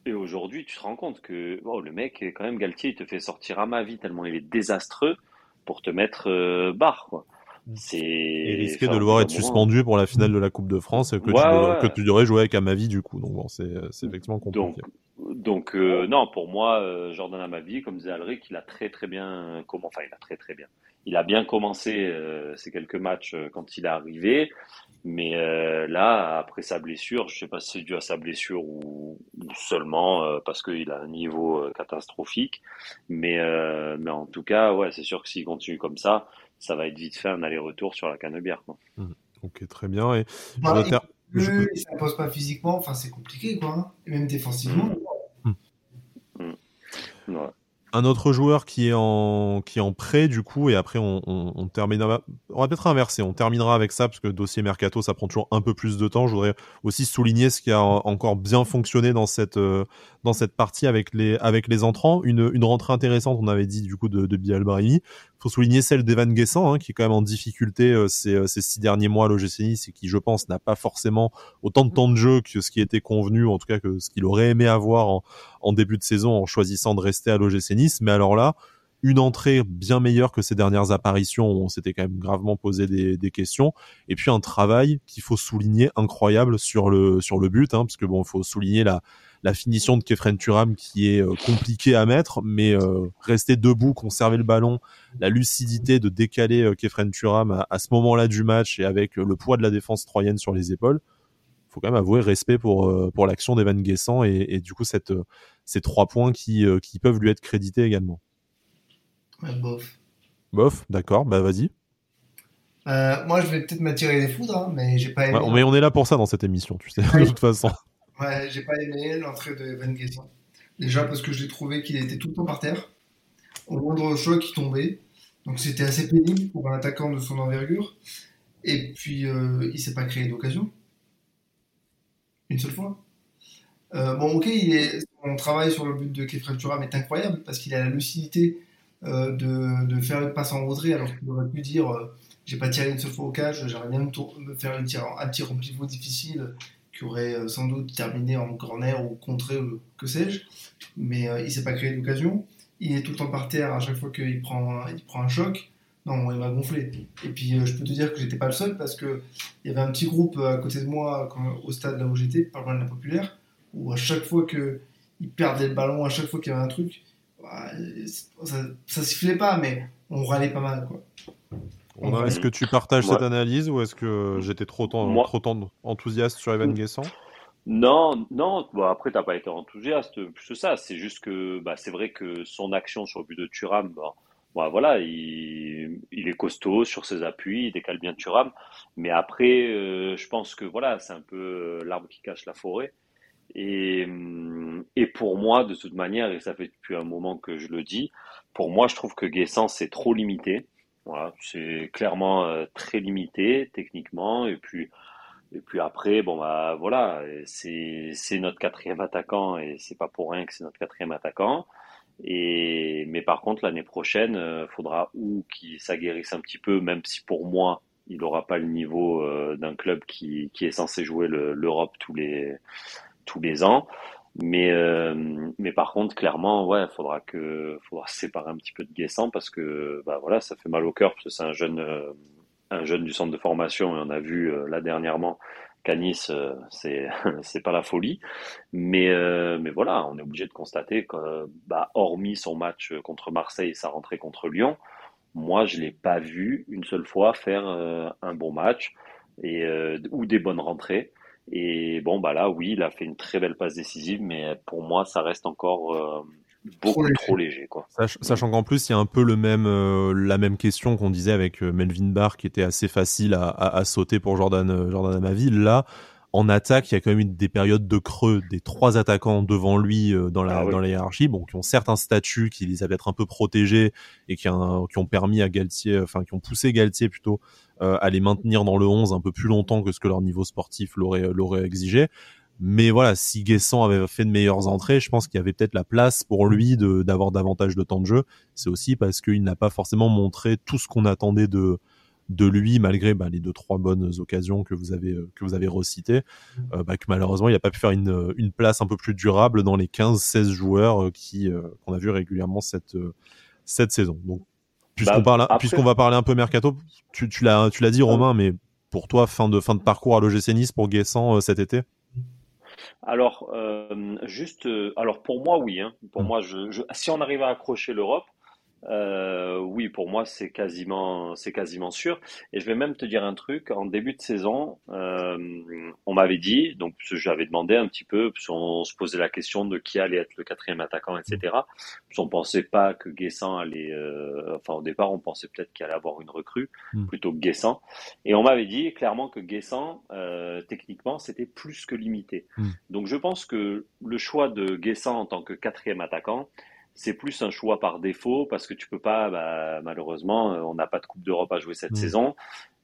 Et aujourd'hui, tu te rends compte que oh, le mec, quand même, Galtier, il te fait sortir Amavi tellement il est désastreux pour te mettre euh, barre. Quoi. Et risquer de le voir être suspendu pour la finale de la Coupe de France et que, tu, que tu devrais jouer avec Amavi du coup. Donc bon, c'est effectivement compliqué. Donc, donc euh, non, pour moi, euh, Jordan Amavi, comme disait Alric, il a très très bien comment, enfin il a très très bien. Il a bien commencé euh, ces quelques matchs quand il est arrivé, mais là après sa blessure, je sais pas si c'est dû à sa blessure ou, seulement parce qu'il a un niveau catastrophique, mais mais en tout cas, ouais, c'est sûr que s'il continue comme ça, ça va être vite fait un aller-retour sur la canebière. Quoi. Mmh. Ok, très bien. Et bah, il, ça ne pose pas physiquement, enfin c'est compliqué quoi, hein. et même défensivement. Mmh. Mmh. Ouais un autre joueur qui est en qui est en prêt du coup et après on, on, on terminera on va peut-être inverser on terminera avec ça parce que dossier mercato ça prend toujours un peu plus de temps je voudrais aussi souligner ce qui a encore bien fonctionné dans cette euh, dans cette partie avec les avec les entrants une, une rentrée intéressante on avait dit du coup de, de faut souligner celle d'Evan Guessant hein, qui est quand même en difficulté euh, ces, euh, ces six derniers mois à l'OGC Nice et qui je pense n'a pas forcément autant de temps de jeu que ce qui était convenu en tout cas que ce qu'il aurait aimé avoir en, début de saison en choisissant de rester à l'OGC Nice. Mais alors là, une entrée bien meilleure que ses dernières apparitions on s'était quand même gravement posé des, questions et puis un travail qu'il faut souligner incroyable sur le sur le but hein, parce que bon il faut souligner la la finition de Kefren Turam qui est euh, compliquée à mettre mais euh, rester debout conserver le ballon la lucidité de décaler euh, Kefren Turam à, à ce moment-là du match et avec le poids de la défense troyenne sur les épaules faut quand même avouer respect pour euh, pour l'action d'Evan Guessant et, et, du coup cette euh, ces trois points qui euh, qui peuvent lui être crédités également. bof. Bof, d'accord, bah vas-y. moi, je vais peut-être m'attirer des foudres, hein, mais j'ai pas aimé. mais on est là pour ça dans cette émission, tu sais, (laughs) de toute façon. Ouais, j'ai pas aimé l'entrée de Evan Guessant. Déjà parce que j'ai trouvé qu'il était tout le temps par terre. Au moindre choix qui tombait. Donc c'était assez pénible pour un attaquant de son envergure. Et puis, euh, il s'est pas créé d'occasion une seule fois. Euh, bon, ok, il est, son travail sur le but de Kefren est incroyable parce qu'il a la lucidité euh, de, faire une passe en retrait alors qu'il aurait pu dire euh, j'ai pas tiré une seule fois au cage, j'aimerais bien me, faire une tir, un pivot difficile aurait sans doute terminé en corner ou contré ou que sais-je. Mais il s'est pas créé d'occasion. Il est tout le temps par terre à chaque fois qu'il prend, un choc. Non, il m'a gonflé. Et puis, euh, je peux te dire que j'étais pas le seul parce que il y avait un petit groupe euh, à côté de moi au stade là où j'étais, pas loin de la populaire, où à chaque fois que il perdait le ballon, à chaque fois qu'il y avait un truc, bah, ça, ça sifflait pas, mais on râlait pas mal, quoi. Est-ce que tu partages cette analyse ou est-ce que j'étais trop, trop enthousiaste sur Evan Guessant? Non, non. Bon, après, t'as pas été enthousiaste plus que ça. C'est juste que, bah, c'est vrai que son action sur le but de Turam, bah, Bon, voilà, il, il, est costaud sur ses appuis, il décale bien Thuram. Mais après, euh, je pense que voilà, c'est un peu euh, l'arbre qui cache la forêt. Et, et pour moi, de toute manière, et ça fait depuis un moment que je le dis, pour moi, je trouve que Guessant, c'est trop limité. C'est clairement euh, très limité techniquement. Et puis, et puis après, bon bah voilà, c'est notre quatrième attaquant et c'est pas pour rien que c'est notre quatrième attaquant. Et, mais par contre, l'année prochaine, il euh, faudra ou qu'il s'aguerrisse un petit peu, même si pour moi, il n'aura pas le niveau euh, d'un club qui, qui, est censé jouer l'Europe tous les, tous les ans. Mais, euh, mais par contre, clairement, ouais, faudra que, faudra se séparer un petit peu de Guessant parce que, bah voilà, ça fait mal au cœur parce que c'est un jeune, un jeune du centre de formation et on a vu là dernièrement Canis, euh, c'est (laughs) c'est pas la folie, mais euh, mais voilà, on est obligé de constater que, bah, hormis son match contre Marseille, sa rentrée contre Lyon, moi je l'ai pas vu une seule fois faire euh, un bon match et ou des bonnes rentrées. Et bon bah là, oui, il a fait une très belle passe décisive, mais pour moi, ça reste encore beaucoup trop léger, quoi. sachant qu'en plus il y a un peu le même euh, la même question qu'on disait avec euh, Melvin Barr qui était assez facile à, à, sauter pour Jordan euh, Jordan Amavi là en attaque, il y a quand même eu des périodes de creux des trois attaquants devant lui euh, dans la ah dans la hiérarchie, bon, qui ont certes un statut qui les a peut-être un peu protégés et qui, qui ont permis à Galtier, enfin qui ont poussé Galtier plutôt euh, à les maintenir dans le 11 un peu plus longtemps que ce que leur niveau sportif l'aurait l'aurait exigé. Mais voilà, si Guessant avait fait de meilleures entrées, je pense qu'il y avait peut-être la place pour lui de d'avoir davantage de temps de jeu. C'est aussi parce qu'il n'a pas forcément montré tout ce qu'on attendait de de lui malgré bah, les deux trois bonnes occasions que vous avez que vous avez recitées euh, bah, que malheureusement il n'a pas pu faire une, une place un peu plus durable dans les 15-16 joueurs euh, qui euh, qu'on a vu régulièrement cette cette saison donc puisqu'on bah, parle puisqu'on va parler un peu mercato tu, tu l'as tu l'as dit Romain mais pour toi fin de fin de parcours à l'OGC Nice pour Guessant cet été? Alors, euh, juste, euh, alors pour moi, oui. Hein. Pour mmh. moi, je, je, si on arrive à accrocher l'Europe, euh, oui, pour moi, c'est quasiment, c'est quasiment sûr. Et je vais même te dire un truc. En début de saison, euh, on m'avait dit, donc j'avais demandé un petit peu, on se posait la question de qui allait être le quatrième attaquant, etc. On pensait pas que Guessant allait, euh, enfin au départ, on pensait peut-être qu'il allait avoir une recrue hmm. plutôt que Guessant. Et on m'avait dit clairement que Guessant, euh, techniquement, c'était plus que limité. Hmm. Donc je pense que le choix de Guessant en tant que quatrième attaquant, c'est plus un choix par défaut parce que tu peux pas, bah, malheureusement, euh, on n'a pas de Coupe d'Europe à jouer cette mm. saison.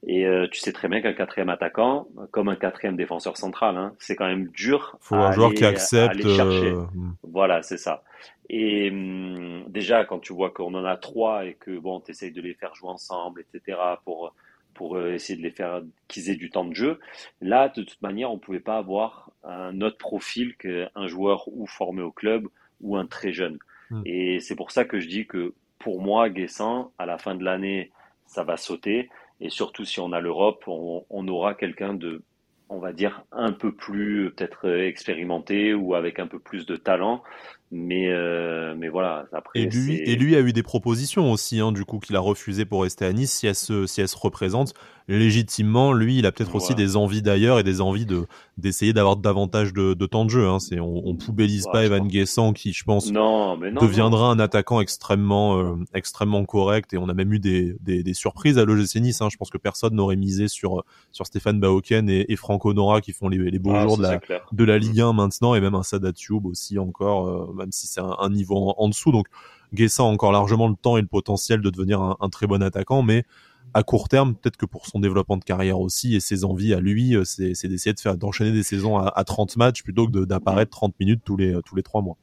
Et euh, tu sais très bien qu'un quatrième attaquant, comme un quatrième défenseur central, hein, c'est quand même dur. Faut un joueur qui accepte. chercher. Euh, mm. Voilà, c'est ça. Et hum, déjà, quand tu vois qu'on en a trois et que bon, tu essayes de les faire jouer ensemble, etc., pour pour essayer de les faire qu'ils aient du temps de jeu. Là, de toute manière, on pouvait pas avoir un autre profil qu'un joueur ou formé au club ou un très jeune. Hmm. Et c'est pour ça que je dis que pour moi, Guessant, à la fin de l'année, ça va sauter. Et surtout, si on a l'Europe, on, on, aura quelqu'un de, on va dire, un peu plus peut-être expérimenté ou avec un peu plus de talent mais, euh, mais voilà, après. Et lui, et lui a eu des propositions aussi, hein, du coup, qu'il a refusé pour rester à Nice. Si elle se, si elle se représente légitimement, lui, il a peut-être aussi des envies d'ailleurs et des envies de d'essayer d'avoir davantage de, de, temps de jeu. Hein. C'est, on, on poubellise pas Evan Guessant, qui, je pense, non, mais non, deviendra un attaquant extrêmement, euh, extrêmement correct. Et on a même eu des, des, des surprises à l'OGC Nice. Hein. Je pense que personne n'aurait misé sur sur Stéphane Baoken et, et Franco Nora qui font les, les beaux ah, jours de la, de la Ligue 1 maintenant, et même un Sadat Tube aussi encore. Euh, même si c'est un, niveau en, dessous. Donc Guessa a encore largement le temps et le potentiel de devenir un, très bon attaquant, mais à court terme, peut-être que pour son développement de carrière aussi et ses envies à lui, euh, c'est, d'essayer de faire d'enchaîner des saisons à, 30 matchs plutôt que d'apparaître 30 minutes tous les tous les trois mois.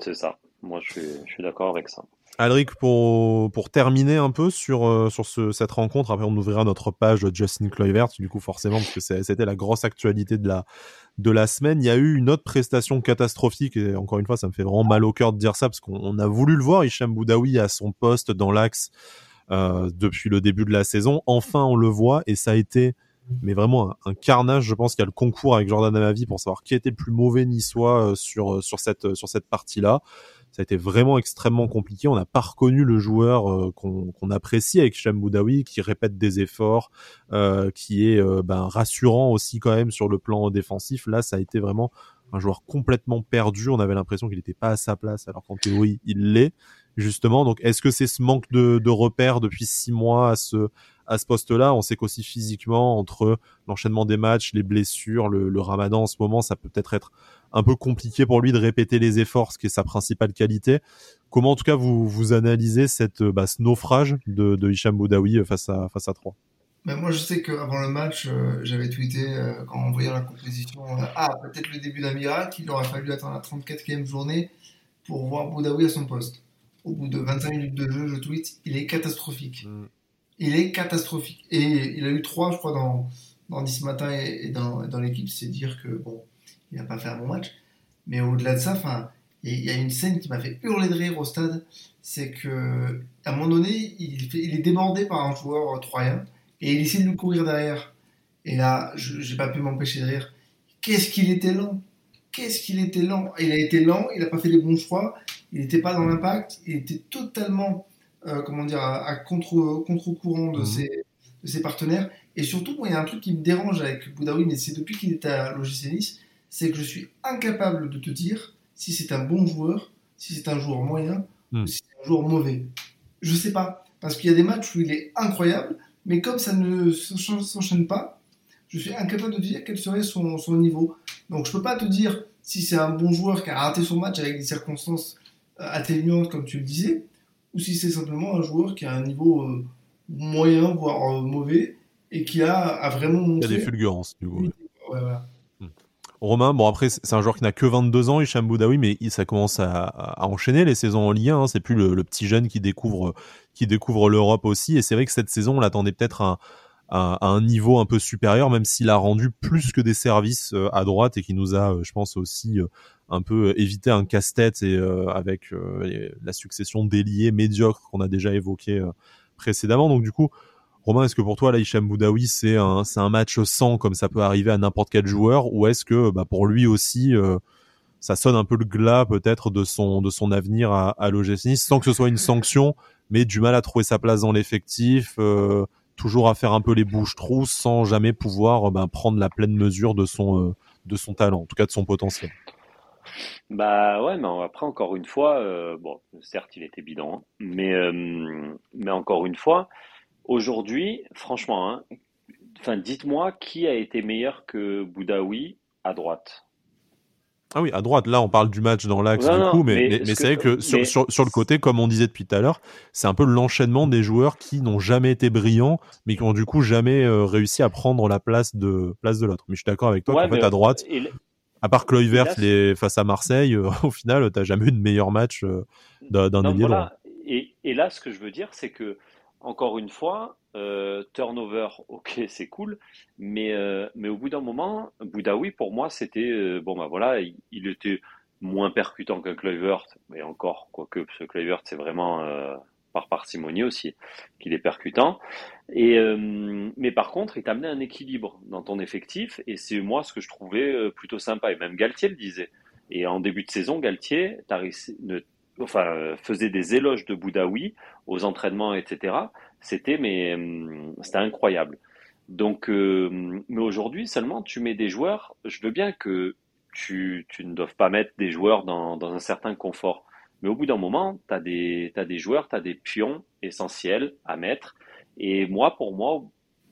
C'est ça. Moi, je suis d'accord avec ça. Alric, pour, pour terminer un peu sur, euh, sur ce, cette rencontre, après on ouvrira notre page Justin Kluivert, du coup forcément, parce que c'était la grosse actualité de la, de la semaine. Il y a eu une autre prestation catastrophique, et encore une fois, ça me fait vraiment mal au cœur de dire ça, parce qu'on a voulu le voir, Hicham Boudaoui à son poste dans l'axe euh, depuis le début de la saison. Enfin, on le voit, et ça a été mais vraiment un, carnage. Je pense qu'il y a le concours avec Jordan Amavi pour savoir qui était le plus mauvais niçois euh, sur, sur cette, sur cette partie-là ça a été vraiment extrêmement compliqué. On n'a pas reconnu le joueur euh, qu'on apprécie avec Sham Boudaoui, qui répète des efforts, euh, qui est euh, ben, rassurant aussi quand même sur le plan défensif. Là, ça a été vraiment un joueur complètement perdu. On avait l'impression qu'il n'était pas à sa place, alors qu'en théorie, il l'est justement. Donc, est-ce que c'est ce manque de, de repères depuis six mois à ce poste-là? On sait qu'aussi physiquement, entre l'enchaînement des matchs, les blessures, le, le, Ramadan en ce moment, ça peut peut-être être un peu compliqué pour lui de répéter les efforts, ce qui est sa principale qualité. Comment en tout cas vous, vous analysez cette, bah, ce naufrage de, de Hicham Boudaoui face à, face à 3 ben moi, je sais qu'avant le match, euh, j'avais tweeté euh, en voyant la composition euh, Ah, peut-être le début d'un miracle, il aurait fallu attendre la 34e journée pour voir Boudaoui à son poste. Au bout de 25 minutes de jeu, je tweet Il est catastrophique. Mm. Il est catastrophique. Et il a eu 3, je crois, dans, dans 10 matin et, dans, dans l'équipe. C'est dire que, bon, il n'a pas fait un bon match. Mais au-delà de ça, enfin, il y a une scène qui m'a fait hurler de rire au stade, c'est que à un moment donné, il, il est débordé par un joueur troyen et il essaie de lui courir derrière. Et là, je n'ai pas pu m'empêcher de rire. Qu'est-ce qu'il était lent Qu'est-ce qu'il était lent Il a été lent, il n'a pas fait les bons choix, il n'était pas dans l'impact, il était totalement, euh, comment dire, à, contre, contre-courant de, mmh. ses, de ses partenaires. Et surtout, il y a un truc qui me dérange avec Boudaoui, mais c'est depuis qu'il est à l'OGC Nice, c'est que je suis incapable de te dire si c'est un bon joueur, si c'est un joueur moyen hmm. ou si c'est un joueur mauvais. Je sais pas. Parce qu'il y a des matchs où il est incroyable, mais comme ça ne s'enchaîne pas, je suis incapable de te dire quel serait son, son niveau. Donc je peux pas te dire si c'est un bon joueur qui a raté son match avec des circonstances euh, atténuantes, comme tu le disais, ou si c'est simplement un joueur qui a un niveau euh, moyen, voire euh, mauvais, et qui a, a vraiment montré... Il y a des fulgurances, du coup. Ouais, voilà. Romain, bon après c'est un joueur qui n'a que 22 ans, Hicham Boudaoui, mais ça commence à, enchaîner les saisons en Ligue 1. Hein. C'est plus le, petit jeune qui découvre qui découvre l'Europe aussi. Et c'est vrai que cette saison, on l'attendait peut-être à, un niveau un peu supérieur, même s'il a rendu plus que des services euh, à droite et qui nous a, euh, je pense aussi euh, un peu évité un casse-tête et avec la succession d'ailiers médiocres qu'on a déjà évoqué précédemment. Donc du coup, Romain, est-ce que pour toi, là, Hicham Boudaoui, c'est un, c'est un match sans comme ça peut arriver à n'importe quel joueur, ou est-ce que bah, pour lui aussi, euh, ça sonne un peu le glas peut-être de son, de son avenir à, à Nice, sans que ce soit une sanction, mais du mal à trouver sa place dans l'effectif, euh, toujours à faire un peu les bouches-trous, sans jamais pouvoir bah, prendre la pleine mesure de son, euh, de son talent, en tout cas de son potentiel? Bah ouais, mais après encore une fois, euh, bon, certes il était bidon, mais mais encore une fois, Aujourd'hui, franchement, hein, enfin, dites-moi qui a été meilleur que Boudaoui à droite. Ah oui, à droite, là on parle du match dans l'axe du coup, mais, mais, c'est vrai que sur, sur, sur, le côté, comme on disait depuis tout à l'heure, c'est un peu l'enchaînement des joueurs qui n'ont jamais été brillants, mais qui ont du coup jamais euh, réussi à prendre la place de, place de l'autre. Mais je suis d'accord avec toi qu'en fait à droite, à part Kluivert les, face à Marseille, euh, (laughs) au final, t'as jamais eu de meilleur match euh, d'un ailier voilà. et, et, là, ce que je veux dire, c'est que encore une fois, euh, turnover, (laughs) ok, c'est cool, mais, euh, mais au bout d'un moment, Boudaoui, pour moi, c'était, euh, bon, bah voilà, il, était moins percutant qu'un Kluivert, mais encore, quoique, ce Kluivert, c'est vraiment par parcimonie aussi qu'il est percutant. Et, mais par contre, il t'amenait un équilibre dans ton effectif, et c'est moi ce que je trouvais plutôt sympa, et même Galtier le disait. Et en début de saison, Galtier ne enfin, euh, faisait des éloges de Boudaoui aux entraînements, etc. C'était mais hum, c'était incroyable. Donc, euh, mais aujourd'hui seulement, tu mets des joueurs. Je veux bien que tu, tu ne doives pas mettre des joueurs dans, dans un certain confort. Mais au bout d'un moment, tu as des, as des joueurs, tu as des pions essentiels à mettre. Et moi, pour moi,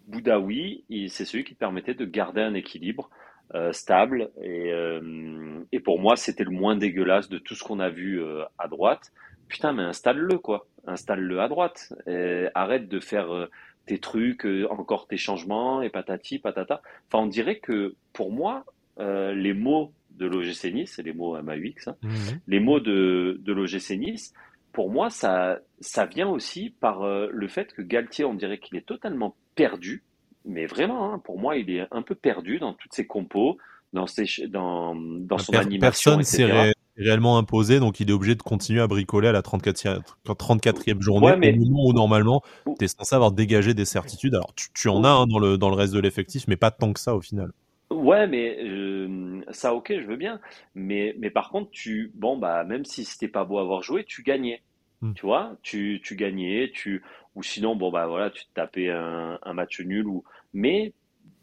Boudaoui, c'est celui qui permettait de garder un équilibre. Euh, stable. Et, euh, et, pour moi, c'était le moins dégueulasse de tout ce qu'on a vu euh, à droite. Putain, mais installe-le, quoi. Installe-le à droite. Et arrête de faire tes trucs, encore tes changements, et patati, patata. Enfin, on dirait que pour moi, les mots de l'OGC Nice, c'est les mots MAUX, hein, mmh. les mots de, de l'OGC Nice, pour moi, ça, ça vient aussi par le fait que Galtier, on dirait qu'il est totalement perdu mais vraiment, hein, pour moi, il est un peu perdu dans toutes ses compos, dans, ses, dans, dans son animation. Personne s'est réellement imposé, donc il est obligé de continuer à bricoler à la 34e, 34e journée, au moment où normalement tu es censé avoir dégagé des certitudes. Alors tu, tu en as hein, dans, le, dans le reste de l'effectif, mais pas tant que ça au final. Ouais, mais euh, ça, ok, je veux bien. Mais, mais par contre, tu, bon, bah, même si c'était pas beau à avoir joué, tu gagnais. Hmm. Tu vois, tu, tu gagnais, tu, ou sinon, bon, bah voilà, tu te tapais un, un match nul, ou, mais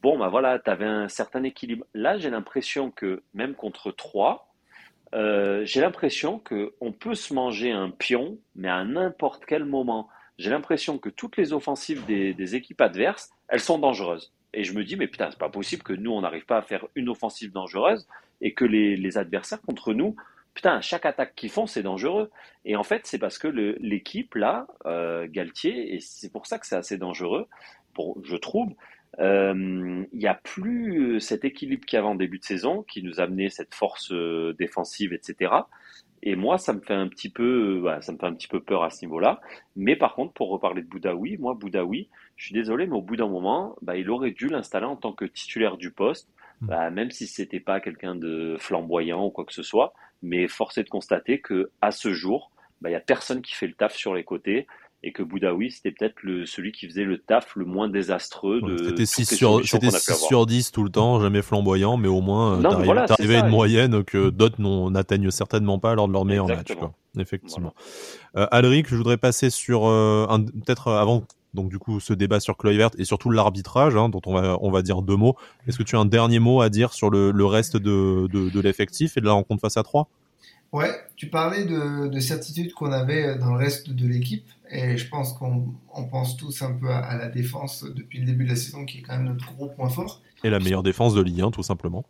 bon, bah voilà, tu avais un certain équilibre. Là, j'ai l'impression que même contre 3, euh, j'ai l'impression qu'on peut se manger un pion, mais à n'importe quel moment. J'ai l'impression que toutes les offensives des, équipes adverses, elles sont dangereuses. Et je me dis, mais putain, c'est pas possible que nous, on n'arrive pas à faire une offensive dangereuse et que les, les adversaires contre nous, putain, chaque attaque qu'ils font, c'est dangereux. Et en fait, c'est parce que l'équipe, là, euh, Galtier, et c'est pour ça que c'est assez dangereux, pour, je trouve, euh, il n'y a plus cet équilibre qu'il y avait en début de saison, qui nous amenait cette force euh, défensive, etc. Et moi, ça me fait un petit peu, bah, ça me fait un petit peu peur à ce niveau-là. Mais par contre, pour reparler de Boudaoui, moi, Boudaoui, je suis désolé, mais au bout d'un moment, bah, il aurait dû l'installer en tant que titulaire du poste, mmh. bah, même si c'était pas quelqu'un de flamboyant ou quoi que ce soit. Mais force est de constater que à ce jour, bah, il y a personne qui fait le taf sur les côtés et que Boudaoui c'était peut-être le celui qui faisait le taf le moins désastreux de c'était 6 sur c'était 6 sur 10 tout le temps jamais flamboyant mais au moins euh, t'arrivais à une moyenne que d'autres n'atteignent certainement pas lors de leur meilleur match quoi. effectivement. Voilà. euh, Alric je voudrais passer sur euh, peut-être avant donc du coup ce débat sur Kluivert et surtout l'arbitrage hein, dont on va on va dire deux mots. Est-ce que tu as un dernier mot à dire sur le, le reste de, de, de l'effectif et de la rencontre face à 3 Ouais, tu parlais de, de certitude qu'on avait dans le reste de l'équipe, et je pense qu'on on pense tous un peu à, à, la défense depuis le début de la saison, qui est quand même notre gros point fort. Et la meilleure défense de Ligue 1, tout simplement.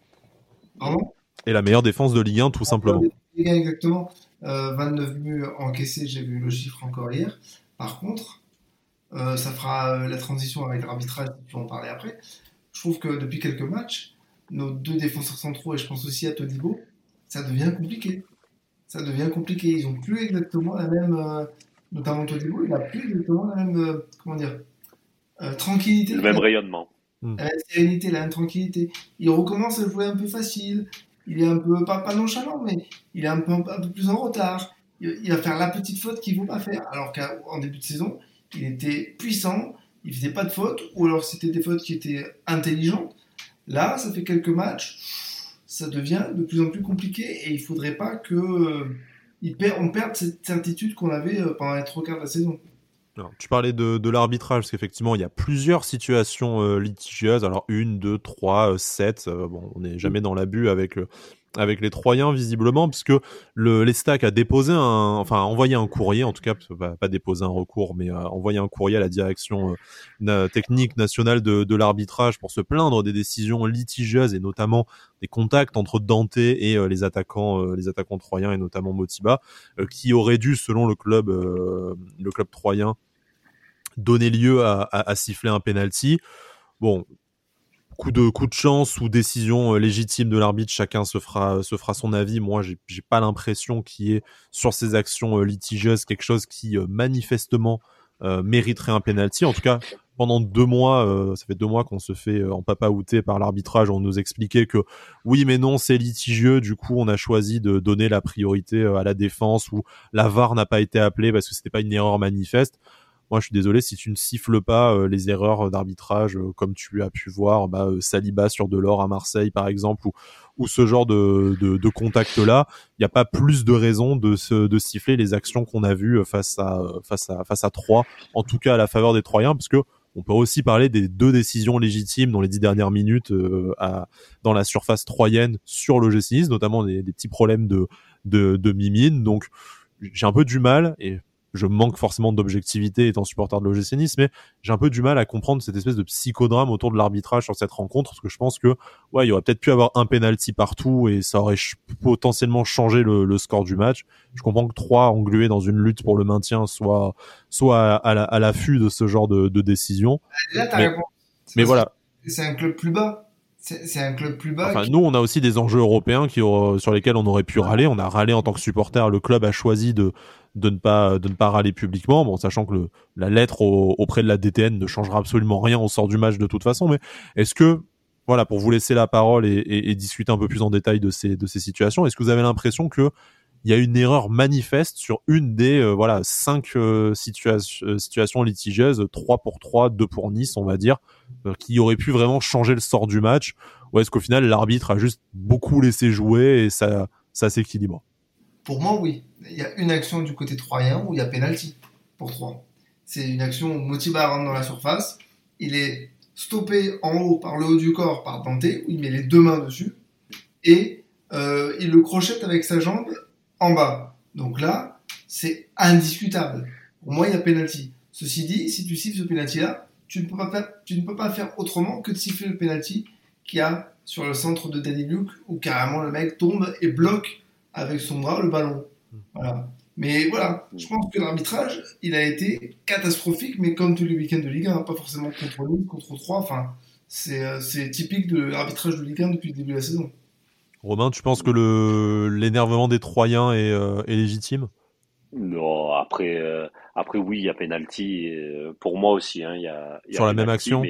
Pardon? Et la meilleure défense de Ligue 1, tout simplement. Ligue 1, exactement. 29 buts encaissés, j'ai vu le chiffre encore hier. Par contre, ça fera la transition avec l'arbitrage, tu vas en parler après. Je trouve que depuis quelques matchs, nos deux défenseurs centraux, et je pense aussi à Todibo, ça devient compliqué. Ça devient compliqué. Ils n'ont plus exactement la même, euh, notamment Todibo, il n'a plus exactement la même, euh, comment dire, euh, tranquillité. Le même rayonnement. La même sérénité, la même tranquillité. Il recommence à jouer un peu facile. Il est un peu, pas, pas nonchalant, mais il est un peu, un peu plus en retard. Il, va faire la petite faute qu'il ne faut pas faire. Alors qu'en début de saison, il était puissant, il faisait pas de fautes, ou alors c'était des fautes qui étaient intelligentes. Là, ça fait quelques matchs, ça devient de plus en plus compliqué et il faudrait pas que euh, on perde cette certitude qu'on avait euh, pendant les trois quarts de la saison. tu parlais de, l'arbitrage, parce qu'effectivement, il y a plusieurs situations euh, litigieuses. Alors, une, deux, trois, sept. bon, on n'est jamais dans l'abus avec avec les Troyens visiblement, puisque le l'Estac a déposé un, enfin envoyé un courrier, en tout cas pas, pas déposé un recours, mais a envoyé un courrier à la direction euh, technique nationale de, de l'arbitrage pour se plaindre des décisions litigieuses et notamment des contacts entre Dante et euh, les attaquants, euh, les attaquants troyens et notamment Motiba, qui auraient dû, selon le club, le club troyen, donner lieu à, à, à siffler un penalty. Bon, coup de coup de chance ou décision euh, légitime de l'arbitre, chacun se fera se fera son avis. Moi, j'ai j'ai pas l'impression qu'il y ait sur ces actions euh, litigieuses quelque chose qui euh, manifestement mériterait un penalty. En tout cas, pendant deux mois, ça fait deux mois qu'on se fait en papaouté par l'arbitrage. On nous expliquait que oui, mais non, c'est litigieux. Du coup, on a choisi de donner la priorité à la défense ou la VAR n'a pas été appelée parce que c'était pas une erreur manifeste. Moi, je suis désolé si tu ne siffles pas euh, les erreurs d'arbitrage, euh, comme tu as pu voir bah, euh, Saliba sur Delors à Marseille, par exemple, ou, ou ce genre de, de, de contact-là. Il n'y a pas plus de raison de, se, de siffler les actions qu'on a vues face à face à face à Troyes, en tout cas à la faveur des Troyens, parce que on peut aussi parler des deux décisions légitimes dans les dix dernières minutes à, dans la surface troyenne sur le Nice, notamment des, des, petits problèmes de, de, de mimine. Donc j'ai un peu du mal, et je manque forcément d'objectivité étant supporter de l'OGC Nice, mais j'ai un peu du mal à comprendre cette espèce de psychodrame autour de l'arbitrage sur cette rencontre, parce que je pense que ouais, il y aurait peut-être pu avoir un penalty partout et ça aurait potentiellement changé le, score du match. Je comprends que trois englués dans une lutte pour le maintien soit soit à, l'affût de ce genre de, de décision. Là, mais, mais voilà. C'est un club plus bas. C'est un club plus bas. Nous, on a aussi des enjeux européens qui, sur lesquels on aurait pu râler. On a râlé en tant que supporter. Le club a choisi de, de ne pas de ne pas râler publiquement, bon sachant que la lettre auprès de la DTN ne changera absolument rien au sort du match de toute façon. Mais est-ce que voilà pour vous laisser la parole et, et, discuter un peu plus en détail de ces de ces situations, est-ce que vous avez l'impression que il y a une erreur manifeste sur une des euh, voilà cinq euh, euh, situations litigieuses, 3 pour 3, 2 pour Nice, on va dire, qui aurait pu vraiment changer le sort du match, ou est-ce qu'au final l'arbitre a juste beaucoup laissé jouer et ça ça s'équilibre? Pour moi, oui. Il y a une action du côté troyen où il y a penalty pour 3. C'est une action où Motiba rentre dans la surface. Il est stoppé en haut par le haut du corps par Dante, où il met les deux mains dessus. Et il le crochette avec sa jambe en bas. Donc là, c'est indiscutable. Pour moi, il y a penalty. Ceci dit, si tu siffles ce penalty-là, tu tu ne peux pas faire autrement que de siffler le penalty qu'il y a sur le centre de Danny Luke, où carrément le mec tombe et bloque avec son bras le ballon. Voilà. Mais voilà, je pense que l'arbitrage, il a été catastrophique, mais comme tous les week-ends de Ligue 1, pas forcément contre nous, contre 3. Enfin, euh, c'est typique de l'arbitrage de Ligue 1 depuis le début de la saison. Romain, tu penses que l'énervement des Troyens est, euh, est légitime? Non, après, euh, après oui, il y a penalty. pour moi aussi, hein, y a, Sur la même action?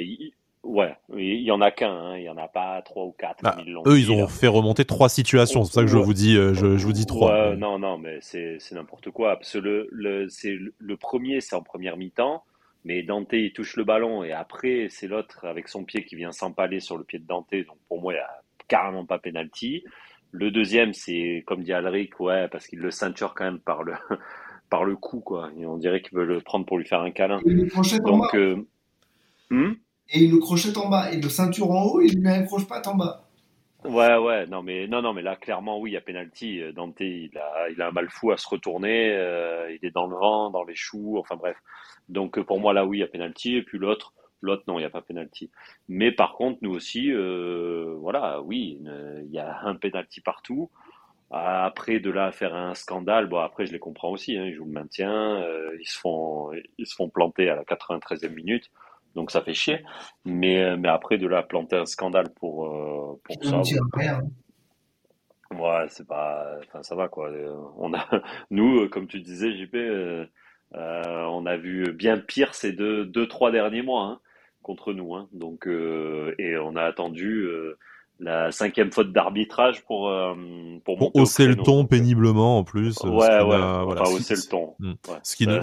Ouais, il y en a qu'un, hein. il y en a pas trois ou quatre. Bah, eux, ils ont fait remonter trois situations, c'est pour ça que je vous dis, euh, je, vous dis trois. Ouais, Non, non, mais c'est n'importe quoi. Parce que le, le, le premier, c'est en première mi-temps, mais Dante il touche le ballon et après c'est l'autre avec son pied qui vient s'empaler sur le pied de Dante. Donc pour moi, il y a carrément pas penalty. Le deuxième, c'est comme dit Alric, ouais, parce qu'il le ceinture quand même par le (laughs) par le cou, quoi. Et on dirait qu'il veut le prendre pour lui faire un câlin. Donc, euh, hmm et il le crochette en bas. Il le ceinture en haut, il lui met un croche-patte en bas. Ouais, ouais, non, mais non, non, mais là, clairement, oui, il y a penalty. Dante, il a, il a un mal fou à se retourner. Euh, il est dans le vent, dans les choux, enfin bref. Donc, pour moi, là, oui, il y a penalty. Et puis l'autre, L'autre, non, il n'y a pas penalty. Mais par contre, nous aussi, voilà, oui, il y a un penalty partout. Après, de là à faire un scandale, bon, après, je les comprends aussi. Hein, ils jouent le maintien, euh, ils, se font, ils se font planter à la 93e minute, donc ça fait chier. Mais, euh, mais après, de là à planter un scandale pour, euh, pour ça. Hein. Ouais, c'est pas. Enfin, ça va, quoi. On a, (laughs) nous, comme tu disais, JP, on a vu bien pire ces deux, deux trois derniers mois hein, contre nous. Hein. Donc, et on a attendu la cinquième faute d'arbitrage pour euh, pour, pour hausser le ton péniblement en plus. Ouais, ouais, voilà, hausser le ton. Hmm. Ce qui ne,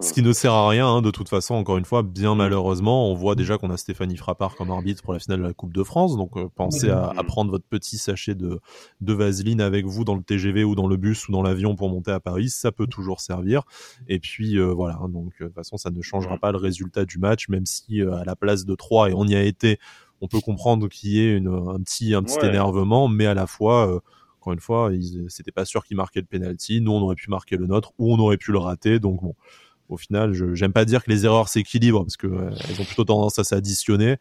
ce qui ne sert à rien hein, de toute façon. Encore une fois, bien hmm. malheureusement, on voit déjà qu'on a Stéphanie Frappard comme arbitre pour la finale de la Coupe de France. Donc euh, pensez à, à, prendre votre petit sachet de de vaseline avec vous dans le TGV ou dans le bus ou dans l'avion pour monter à Paris. Ça peut toujours servir. Et puis euh, voilà. Donc de toute façon, ça ne changera pas le résultat du match, même si à la place de 3 et on y a été on peut comprendre qu'il y ait une, un petit, un petit énervement, mais à la fois, euh, encore une fois, c'était pas sûr qu'il marquait le penalty. Nous, on aurait pu marquer le nôtre ou on aurait pu le rater. Donc bon, au final, je j'aime pas dire que les erreurs s'équilibrent parce que euh, elles ont plutôt tendance à s'additionner.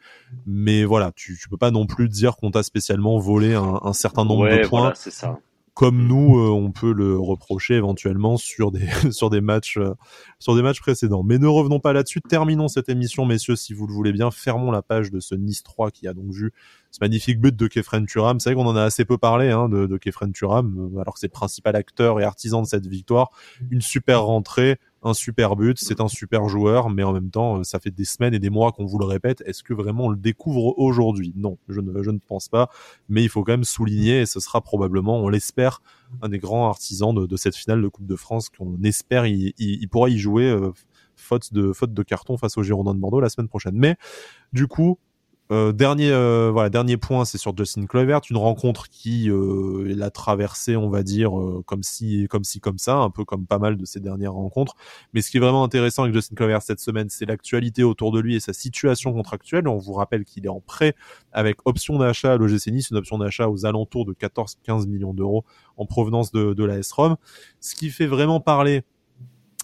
Mais voilà, tu, tu peux pas non plus dire qu'on t'a spécialement volé un, un certain nombre de points. Voilà, c'est ça comme nous, euh, on peut le reprocher éventuellement sur des (laughs) sur des matchs euh, sur des matchs précédents. Mais ne revenons pas là-dessus. Terminons cette émission, messieurs, si vous le voulez bien. Fermons la page de ce Nice 3 qui a donc vu ce magnifique but de Kefren Turam. C'est vrai qu'on en a assez peu parlé hein, de, de Kefren Turam, alors que c'est le principal acteur et artisan de cette victoire. Une super rentrée, un super but, c'est un super joueur, mais en même temps, ça fait des semaines et des mois qu'on vous le répète. Est-ce que vraiment on le découvre aujourd'hui? Non, je ne, pense pas. Mais il faut quand même souligner, et ce sera probablement, on l'espère, un des grands artisans de, de, cette finale de Coupe de France qu'on espère il, il, pourra y jouer euh, faute de faute de carton face aux Girondins de Bordeaux la semaine prochaine. Mais du coup, euh, dernier, euh, voilà, dernier point, c'est sur Justin Kluivert, une rencontre qui euh, l'a traversé, on va dire, euh, comme si, comme si, comme ça, un peu comme pas mal de ses dernières rencontres. Mais ce qui est vraiment intéressant avec Justin Kluivert cette semaine, c'est l'actualité autour de lui et sa situation contractuelle. On vous rappelle qu'il est en prêt avec option d'achat à l'OGC Nice, une option d'achat aux alentours de 14-15 millions d'euros en provenance de, de la S-ROM. Ce qui fait vraiment parler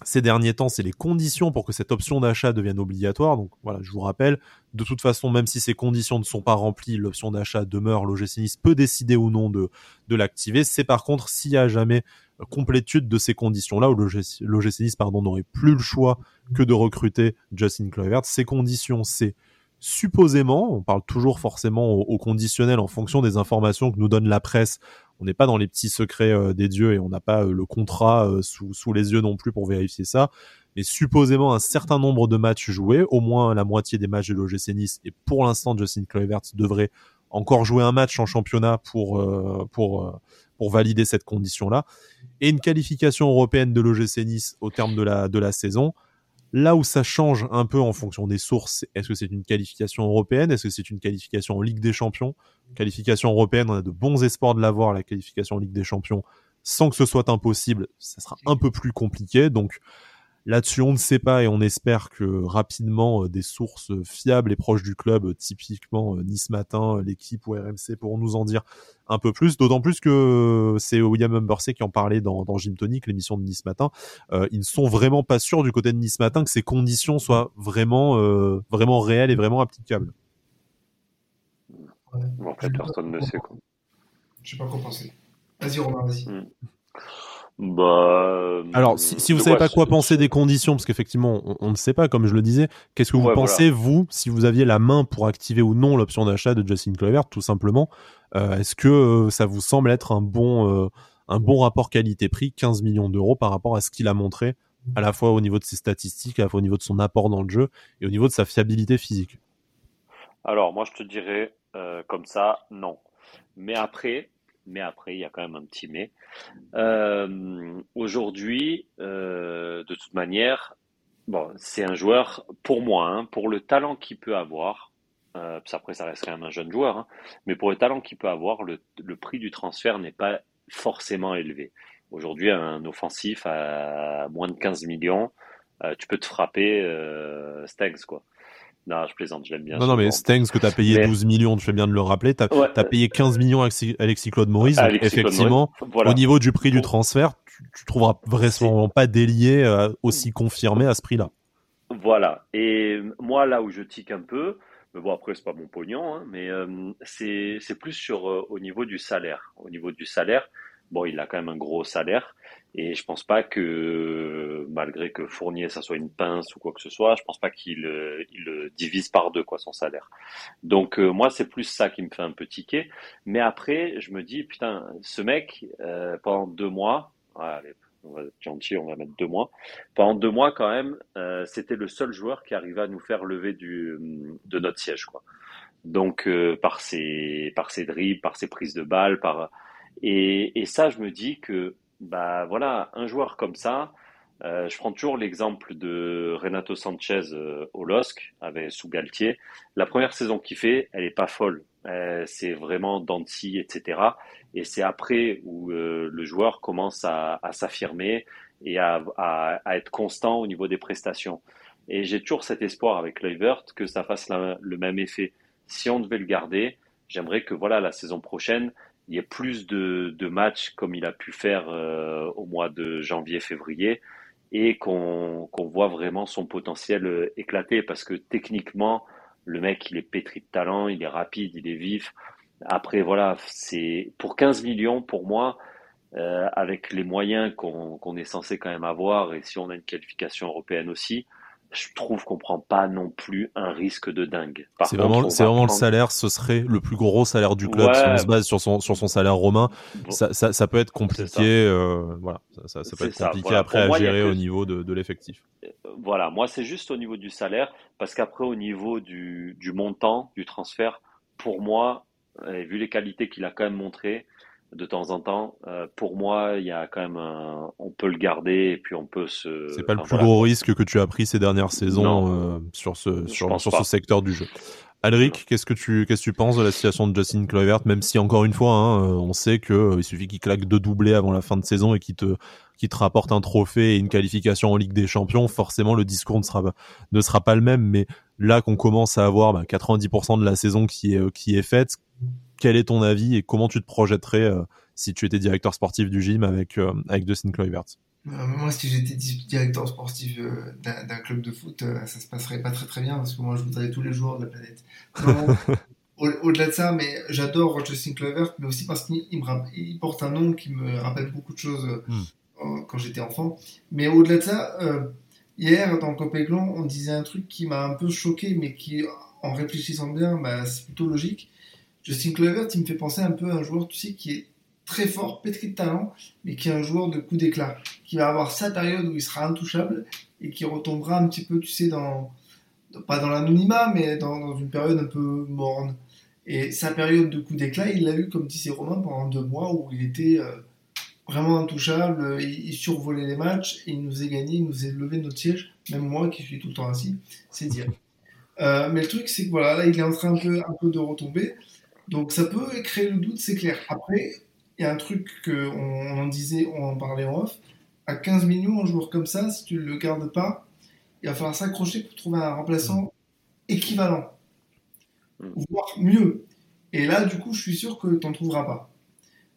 ces derniers temps, c'est les conditions pour que cette option d'achat devienne obligatoire. Donc voilà, je vous rappelle, de toute façon, même si ces conditions ne sont pas remplies, l'option d'achat demeure, l'OGC peut décider ou non de, l'activer. C'est par contre s'il y a jamais complétude de ces conditions-là, où l'OGC n'aurait plus le choix que de recruter Justin Kluivert. Ces conditions, c'est supposément, on parle toujours forcément au, conditionnel en fonction des informations que nous donne la presse on n'est pas dans les petits secrets euh, des dieux et on n'a pas euh, le contrat euh, sous, sous les yeux non plus pour vérifier ça. Mais supposément un certain nombre de matchs joués, au moins la moitié des matchs de l'OGC Nice. Et pour l'instant, Justin Kluivert devrait encore jouer un match en championnat pour pour pour valider cette condition-là. Et une qualification européenne de l'OGC Nice au terme de la de la saison. Là où ça change un peu en fonction des sources, est-ce que c'est une qualification européenne? Est-ce que c'est une qualification en Ligue des Champions? Qualification européenne, on a de bons espoirs de l'avoir, la qualification en Ligue des Champions, sans que ce soit impossible, ça sera un peu plus compliqué. Donc Là-dessus, on ne sait pas et on espère que rapidement euh, des sources fiables et proches du club, euh, typiquement euh, Nice Matin, l'équipe ou RMC, pourront nous en dire un peu plus. D'autant plus que c'est William Humbersey qui en parlait dans, dans Gym Tonic, l'émission de Nice Matin. ils ne sont vraiment pas sûrs du côté de Nice Matin que ces conditions soient vraiment, vraiment réelles et vraiment applicables. Ouais. En fait, personne ne sait quoi. Je sais pas quoi penser. Vas-y Romain, vas-y. Hmm. Bah, Alors, si, si vous savez pas quoi penser des conditions, parce qu'effectivement, on, ne sait pas, comme je le disais, qu'est-ce que vous pensez, vous, si vous aviez la main pour activer ou non l'option d'achat de Justin Kluivert, tout simplement. Euh, Est-ce que euh, ça vous semble être un bon, euh, un bon rapport qualité-prix, 15 millions d'euros par rapport à ce qu'il a montré, à la fois au niveau de ses statistiques, à la fois au niveau de son apport dans le jeu et au niveau de sa fiabilité physique? Alors, moi, je te dirais comme ça, non. Mais après, mais après, il y a quand même un petit mais. Euh, Aujourd'hui, euh, de toute manière, bon, c'est un joueur, pour moi, hein, pour le talent qu'il peut avoir, euh, après ça reste quand même un jeune joueur, hein, mais pour le talent qu'il peut avoir, le, prix du transfert n'est pas forcément élevé. Aujourd'hui, un offensif à moins de 15 millions, euh, tu peux te frapper Stengs, quoi. Non, je plaisante, je l'aime bien. Non, non, mais Stengs, que tu as payé 12 millions, tu fais bien de le rappeler, tu as, payé 15 millions à Alexis Claude Maurice. effectivement, au niveau du prix du transfert, tu, tu trouveras vraisemblablement pas délié euh, aussi confirmé à ce prix-là. voilà. Et moi, là où je tique un peu, mais bon, après, c'est pas mon pognon, hein, mais euh, c'est plus sur euh, au niveau du salaire. Au niveau du salaire, bon, il a quand même un gros salaire. Et je pense pas que, malgré que Fournier, ça soit une pince ou quoi que ce soit, je pense pas qu'il euh, il divise par deux, quoi, son salaire. Donc, moi, c'est plus ça qui me fait un peu tiquer. Mais après, je me dis, putain, ce mec, pendant deux mois, allez, on va être gentil, on va mettre deux mois. Pendant deux mois, quand même, euh, c'était le seul joueur qui arrivait à nous faire lever du, de notre siège, quoi. Donc, euh, par ses, par ses dribbles, par ses prises de balles, par, et, et ça, je me dis que, bah, voilà, un joueur comme ça, euh, je prends toujours l'exemple de Renato Sanchez au LOSC avec sous Galtier. La première saison qu'il fait, elle est pas folle. c'est vraiment Danti, etc. Et c'est après où euh, le joueur commence à, s'affirmer et à, être constant au niveau des prestations. Et j'ai toujours cet espoir avec Leivert que ça fasse le même effet. Si on devait le garder, j'aimerais que voilà la saison prochaine, il y ait plus de, matchs comme il a pu faire euh, au mois de janvier-février et qu'on voit vraiment son potentiel euh, éclater parce que techniquement, le mec, il est pétri de talent, il est rapide, il est vif. Après, voilà, c'est pour 15 millions, pour moi, euh, avec les moyens qu'on est censé quand même avoir, et si on a une qualification européenne aussi, je trouve qu'on prend pas non plus un risque de dingue. C'est vraiment, c'est vraiment le salaire, ce serait le plus gros salaire du club si on se base sur son, sur son salaire romain. Ça, ça, ça, peut être compliqué, euh, voilà, ça, ça, peut être compliqué après à gérer au niveau de, de l'effectif. Euh, voilà, moi c'est juste au niveau du salaire, parce qu'après au niveau du, du montant, du transfert, pour moi, vu les qualités qu'il a quand même montrées de temps en temps, euh, pour moi, il y a quand même un... on peut le garder et puis on peut se. C'est pas le plus gros risque que tu as pris ces dernières saisons euh, sur ce sur, sur ce secteur du jeu. Alric, qu'est-ce que tu qu'est-ce que tu penses de la situation de Justin Kluivert Même si encore une fois, hein, euh, on sait que il suffit qu'il claque deux doublés avant la fin de saison et qu'il te qui te rapporte un trophée et une qualification en Ligue des Champions, forcément le discours ne sera ne sera pas le même. Mais là qu'on commence à avoir bah, 90% de la saison qui est qui est faite, quel est ton avis et comment tu te projetterais euh, si tu étais directeur sportif du gym avec, euh, avec Dustin Kluivert? Euh, moi, si j'étais directeur sportif d'un club de foot, ça se passerait pas très très bien parce que moi, je voudrais tous les joueurs de la planète. (laughs) Au-delà de ça, mais j'adore Justin Kluivert, mais aussi parce qu'il il porte un nom qui me rappelle beaucoup de choses hmm. quand j'étais enfant. Mais au-delà de ça, hier dans Copéglon, on disait un truc qui m'a un peu choqué, mais qui, en réfléchissant bien, bah, c'est plutôt logique. Justin Kluivert, il me fait penser un peu à un joueur, tu sais, qui est très fort, pétri de talent, mais qui est un joueur de coup d'éclat, qui va avoir sa période où il sera intouchable et qui retombera un petit peu, tu sais, dans, pas dans l'anonymat, mais dans, une période un peu morne. Et sa période de coup d'éclat, il l'a eu, comme disait Romain, pendant deux mois où il était euh, vraiment intouchable, il, survolait les matchs, il nous a gagné, il nous a levé notre siège, même moi qui suis tout le temps assis, c'est dire. Euh, mais le truc, c'est que voilà, là, il est en train un peu, un peu de retomber. Donc ça peut créer le doute, c'est clair. Après, il y a un truc qu'on on en disait, on en parlait en off. À 15 millions, un joueur comme ça, si tu ne le gardes pas, il va falloir s'accrocher pour trouver un remplaçant équivalent, voire mieux. Et là, du coup, je suis sûr que tu n'en trouveras pas.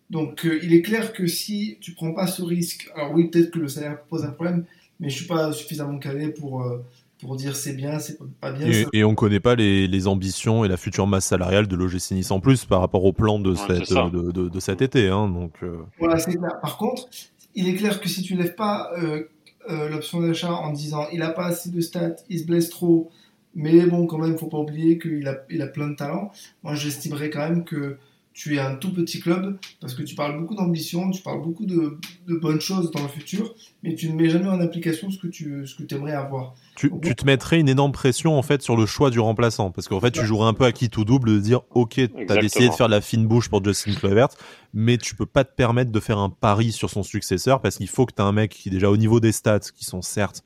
Donc, euh, il est clair que si tu prends pas ce risque, alors oui, peut-être que le salaire pose un problème, mais je suis pas suffisamment calé pour, euh, pour dire c'est bien, c'est pas bien. Et, et on connaît pas les, les, ambitions et la future masse salariale de l'OGC Nice en plus par rapport au plan de, cette, de, de, de, cet été. Hein, donc, euh. Voilà, c'est clair. Par contre, il est clair que si tu lèves pas euh, euh, l'option d'achat en disant il a pas assez de stats, il se blesse trop, mais bon, quand même, faut pas oublier qu'il a, il a plein de talent, moi j'estimerais quand même que tu es un tout petit club parce que tu parles beaucoup d'ambition, tu parles beaucoup de, bonnes choses dans le futur, mais tu ne mets jamais en application ce que tu ce que aimerais avoir. Tu, tu, te mettrais une énorme pression en fait sur le choix du remplaçant parce qu'en fait tu jouerais un peu à qui tout double de dire ok tu as décidé de faire la fine bouche pour Justin Kluivert mais tu peux pas te permettre de faire un pari sur son successeur parce qu'il faut que tu as un mec qui déjà au niveau des stats qui sont certes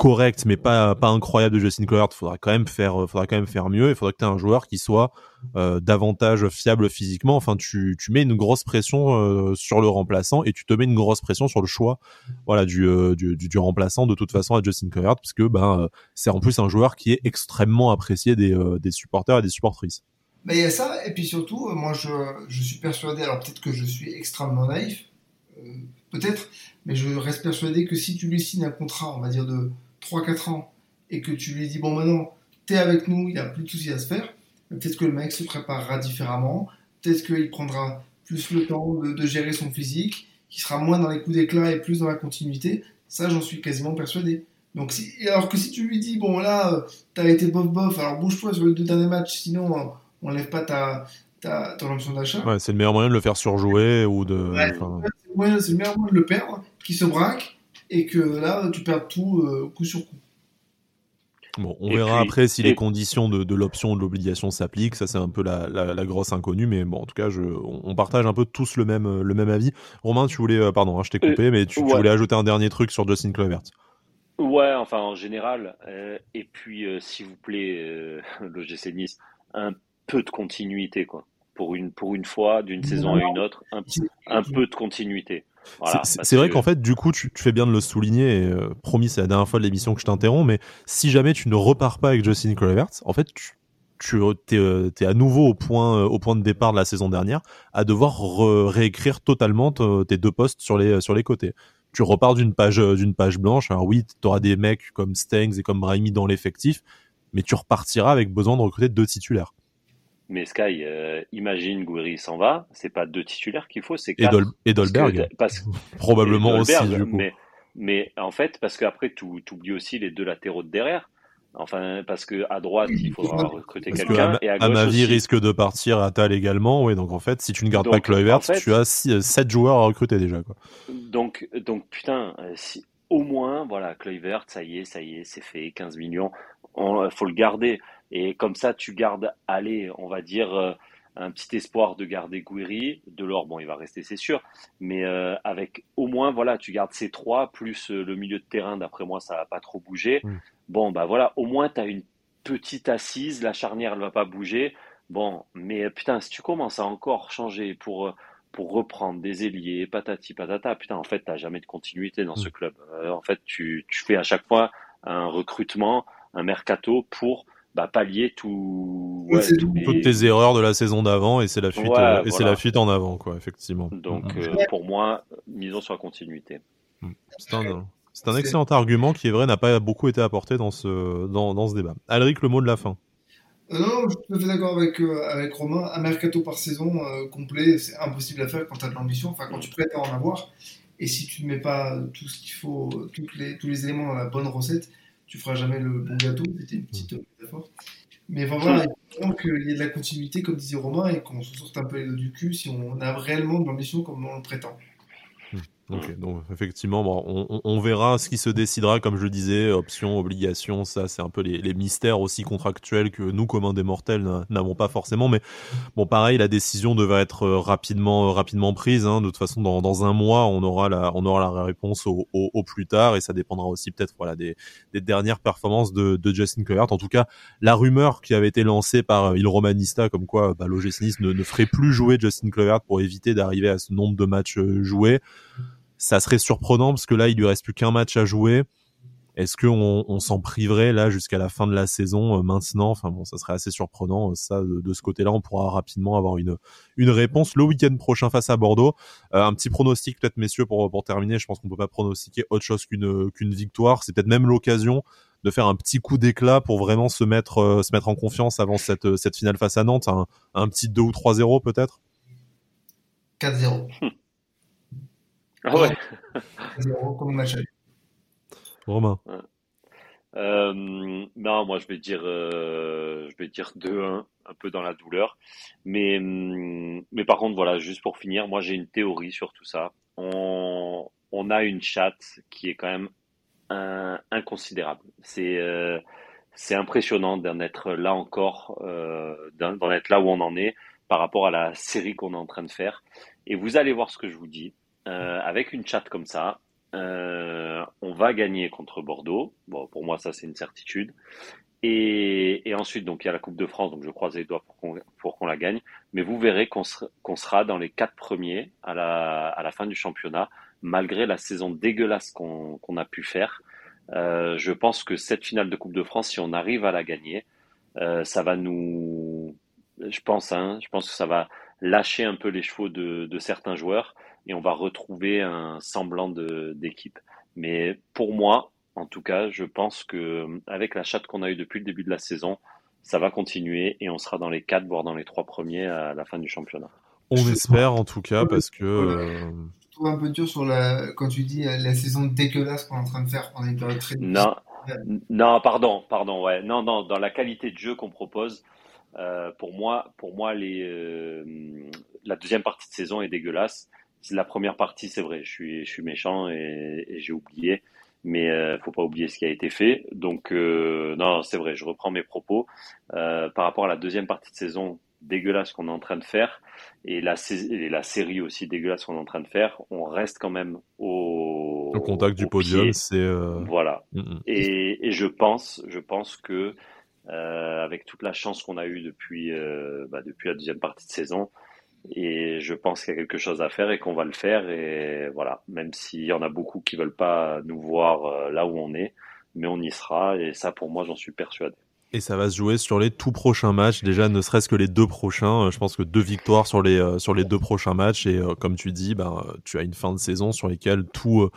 correct mais pas pas incroyable de Justin Kluivert, faudra quand même faire faudra quand même faire mieux, il faudra que tu aies un joueur qui soit euh, davantage fiable physiquement. Enfin tu, tu mets une grosse pression euh, sur le remplaçant et tu te mets une grosse pression sur le choix voilà du euh, du, du, remplaçant de toute façon à Justin Kluivert parce que ben c'est en plus un joueur qui est extrêmement apprécié des des supporters et des supportrices. Mais il y a ça et puis surtout moi je, je suis persuadé alors peut-être que je suis extrêmement naïf peut-être mais je reste persuadé que si tu lui signes un contrat on va dire de 3-4 ans et que tu lui dis bon maintenant t'es avec nous, il n'y a plus de soucis à se faire, peut-être que le mec se préparera différemment, peut-être qu'il prendra plus le temps de, gérer son physique, qu'il sera moins dans les coups d'éclat et plus dans la continuité. Ça, j'en suis quasiment persuadé. Donc, si, alors que si tu lui dis, bon là, euh, t'as été bof bof, alors bouge-toi sur les deux derniers matchs, sinon euh, on lève pas ta, ta, ton option d'achat. Ouais, c'est le meilleur moyen de le faire surjouer ou de. Ouais, c'est le meilleur moyen de le perdre, qui se braque et que là, tu perds tout euh, coup sur coup. Bon, on verra après si les conditions de, l'option ou de l'obligation s'appliquent. Ça, c'est un peu la, la, grosse inconnue, mais bon, en tout cas, je, on, partage un peu tous le même, le même avis. Romain, tu voulais, euh, pardon, hein, je t'ai coupé, euh, mais tu, voulais ajouter un dernier truc sur Justin Clovert. Ouais, enfin, en général. Euh, et puis, s'il vous plaît, (laughs) l'OGC Nice, un peu de continuité, quoi. Pour une, pour une fois, d'une saison à une autre, un, un peu de continuité c'est vrai qu'en fait, du coup, tu, fais bien de le souligner. Euh, promis, c'est la dernière fois de l'émission que je t'interromps, mais si jamais tu ne repars pas avec Justin Kluivert, en fait, tu, tu es, euh, à nouveau au point, euh, au point de départ de la saison dernière, à devoir réécrire totalement tes deux postes sur les, sur les côtés. Tu repars d'une page, d'une page blanche. Alors oui, tu auras des mecs comme Stengs et comme Raimi dans l'effectif, mais tu repartiras avec besoin de recruter deux titulaires. Mais Sky, euh, imagine Gouiri s'en va, c'est pas deux titulaires qu'il faut, c'est quatre. (laughs) Et, Dolberg. Probablement aussi, du coup. Mais, mais en fait, parce qu'après, tu oublies aussi les deux latéraux de derrière. Enfin, parce que à droite, il faudra recruter quelqu'un. Et à gauche Amavi risque de partir, à Tal également. Oui, donc en fait, si tu ne gardes pas Kluivert, tu as 7 joueurs à recruter déjà. Quoi. Donc, donc putain, euh, si, au moins, voilà, Kluivert, ça y est, ça y est, c'est fait, 15 millions. Il faut le garder. Et comme ça, tu gardes, allez, on va dire, euh, un petit espoir de garder Guiri. De l'or, bon, il va rester, c'est sûr. Mais euh, avec au moins, voilà, tu gardes ces trois, plus euh, le milieu de terrain, d'après moi, ça va pas trop bouger. Mm. Bon, bah voilà, au moins, tu as une petite assise. La charnière, elle va pas bouger. Bon, mais putain, si tu commences à encore changer pour pour reprendre des ailiers, patati patata, putain, en fait, t'as jamais de continuité dans ce mm. club. en fait, tu, tu fais à chaque fois un recrutement, un mercato pour bah, pallier tout, toutes tes erreurs de la saison d'avant et c'est la fuite euh, et c'est la fuite en avant quoi effectivement. Donc mm. euh, pour moi, misons sur la continuité. Mm. C'est un, un, excellent argument qui est vrai n'a pas beaucoup été apporté dans ce dans, dans ce débat. Alric, le mot de la fin. Euh, non, je suis tout à fait d'accord avec, avec Romain. Un mercato par saison complet, c'est impossible à faire quand tu as de l'ambition, enfin quand tu prétends en avoir. Et si tu ne mets pas tout ce qu'il faut, toutes les, tous les éléments dans la bonne recette, tu feras jamais le bon gâteau. C'était une petite métaphore. Mais voilà, il faut qu'il y ait de la continuité, comme disait Romain, et qu'on se sorte un peu les dos du cul si on a réellement de l'ambition comme on le prétend. Ok, donc effectivement, bon, on, verra ce qui se décidera, comme je le disais, option, obligation, ça c'est un peu les, mystères aussi contractuels que nous, communs des mortels, n'avons pas forcément. Mais bon, pareil, la décision devrait être euh, rapidement, euh, rapidement prise. Hein. De toute façon, dans, dans, un mois, on aura la, on aura la réponse au, au, plus tard, et ça dépendra aussi peut-être voilà des, des dernières performances de, de Justin Kluivert. En tout cas, la rumeur qui avait été lancée par euh, Il Romanista, comme quoi bah, l'OGC Nice ne, ne ferait plus jouer Justin Kluivert pour éviter d'arriver à ce nombre de matchs joués ça serait surprenant parce que là, il lui reste plus qu'un match à jouer. Est-ce qu'on on, s'en priverait là jusqu'à la fin de la saison euh, maintenant? Enfin bon, ça serait assez surprenant. Euh, ça, de, ce côté-là, on pourra rapidement avoir une une réponse le week-end prochain face à Bordeaux. Euh, un petit pronostic peut-être, messieurs, pour pour terminer. Je pense qu'on peut pas pronostiquer autre chose qu'une qu'une victoire. C'est peut-être même l'occasion de faire un petit coup d'éclat pour vraiment se mettre se mettre en confiance avant cette cette finale face à Nantes. Un, un petit 2 ou 3-0 peut-être? 4-0. (laughs) Ah ouais. comme Romain. Euh, non, moi je vais dire, euh, je vais dire 2-1, un peu dans la douleur. Mais, hum, mais par contre, voilà, juste pour finir, moi j'ai une théorie sur tout ça. On, on a une chatte qui est quand même un, inconsidérable. C'est euh, c'est impressionnant d'en être là encore, euh, d'en être là où on en est par rapport à la série qu'on est en train de faire. Et vous allez voir ce que je vous dis. Euh, avec une chatte comme ça, euh, on va gagner contre Bordeaux. Bon, pour moi, ça, c'est une certitude. Et, ensuite, donc, il y a la Coupe de France, donc je croise les doigts pour qu'on la gagne. Mais vous verrez qu'on sera dans les quatre premiers à la, fin du championnat, malgré la saison dégueulasse qu'on a pu faire. Euh, je pense que cette finale de Coupe de France, si on arrive à la gagner, ça va nous, je pense, hein, je pense que ça va lâcher un peu les chevaux de, de certains joueurs et on va retrouver un semblant d'équipe. Mais pour moi, En tout cas, je pense que avec la chatte qu'on a eue depuis le début de la saison, ça va continuer et on sera dans les quatre, voire dans les trois premiers à la fin du championnat. On espère en tout cas parce que. Euh, je trouve un peu dur sur la quand tu dis la saison dégueulasse qu'on est en train de faire pendant une période très. Non, non, pardon, pardon, ouais, non, non, dans la qualité de jeu qu'on propose. Euh, pour moi, pour moi, les, euh, la deuxième partie de saison est dégueulasse. La première partie, c'est vrai, je suis, je suis méchant et, et j'ai oublié mais euh, faut pas oublier ce qui a été fait. Donc non, c'est vrai, je reprends mes propos par rapport à la deuxième partie de saison dégueulasse qu'on est en train de faire et la, et la série aussi dégueulasse qu'on est en train de faire. On reste quand même au, au contact du podium. C'est voilà. Mm, mm. Et, et, je pense, je pense que euh, avec toute la chance qu'on a eue depuis bah, depuis la deuxième partie de saison, et je pense qu'il y a quelque chose à faire et qu'on va le faire. Et voilà, même s'il y en a beaucoup qui veulent pas nous voir euh, là où on est, mais on y sera. Et ça, pour moi, j'en suis persuadé. Et ça va se jouer sur les tout prochains matchs. Déjà, ne serait-ce que les deux prochains. Euh, je pense que deux victoires sur les euh, sur les deux prochains matchs. Et comme tu dis, ben tu as une fin de saison sur lesquelles tout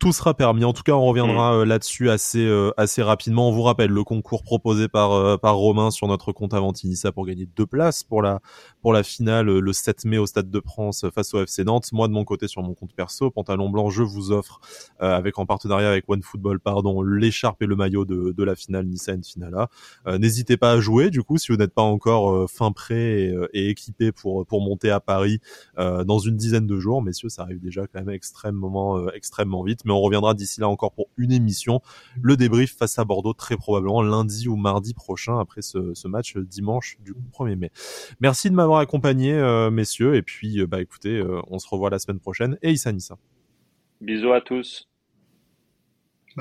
tout sera permis. En tout cas, on reviendra mm. euh, là-dessus assez euh, assez rapidement. On vous rappelle le concours proposé par euh, par Romain sur notre compte Avantinissa pour gagner deux places pour la pour la finale le 7 mai au Stade de France face au FC Nantes. Moi de mon côté sur mon compte perso, pantalon blanc, je vous offre avec en partenariat avec OneFootball pardon l'écharpe et le maillot de, de la finale Nissa Finala. N'hésitez pas à jouer du coup si vous n'êtes pas encore fin prêt et, et, équipé pour pour monter à Paris dans une dizaine de jours, messieurs, ça arrive déjà quand même extrêmement extrêmement vite on reviendra d'ici là encore pour une émission. Le débrief face à Bordeaux très probablement lundi ou mardi prochain après ce, match dimanche du 1er mai. Merci de m'avoir accompagné euh, messieurs et puis euh, bah écoutez, euh, on se revoit la semaine prochaine et Issa Nissa. Bisous à tous.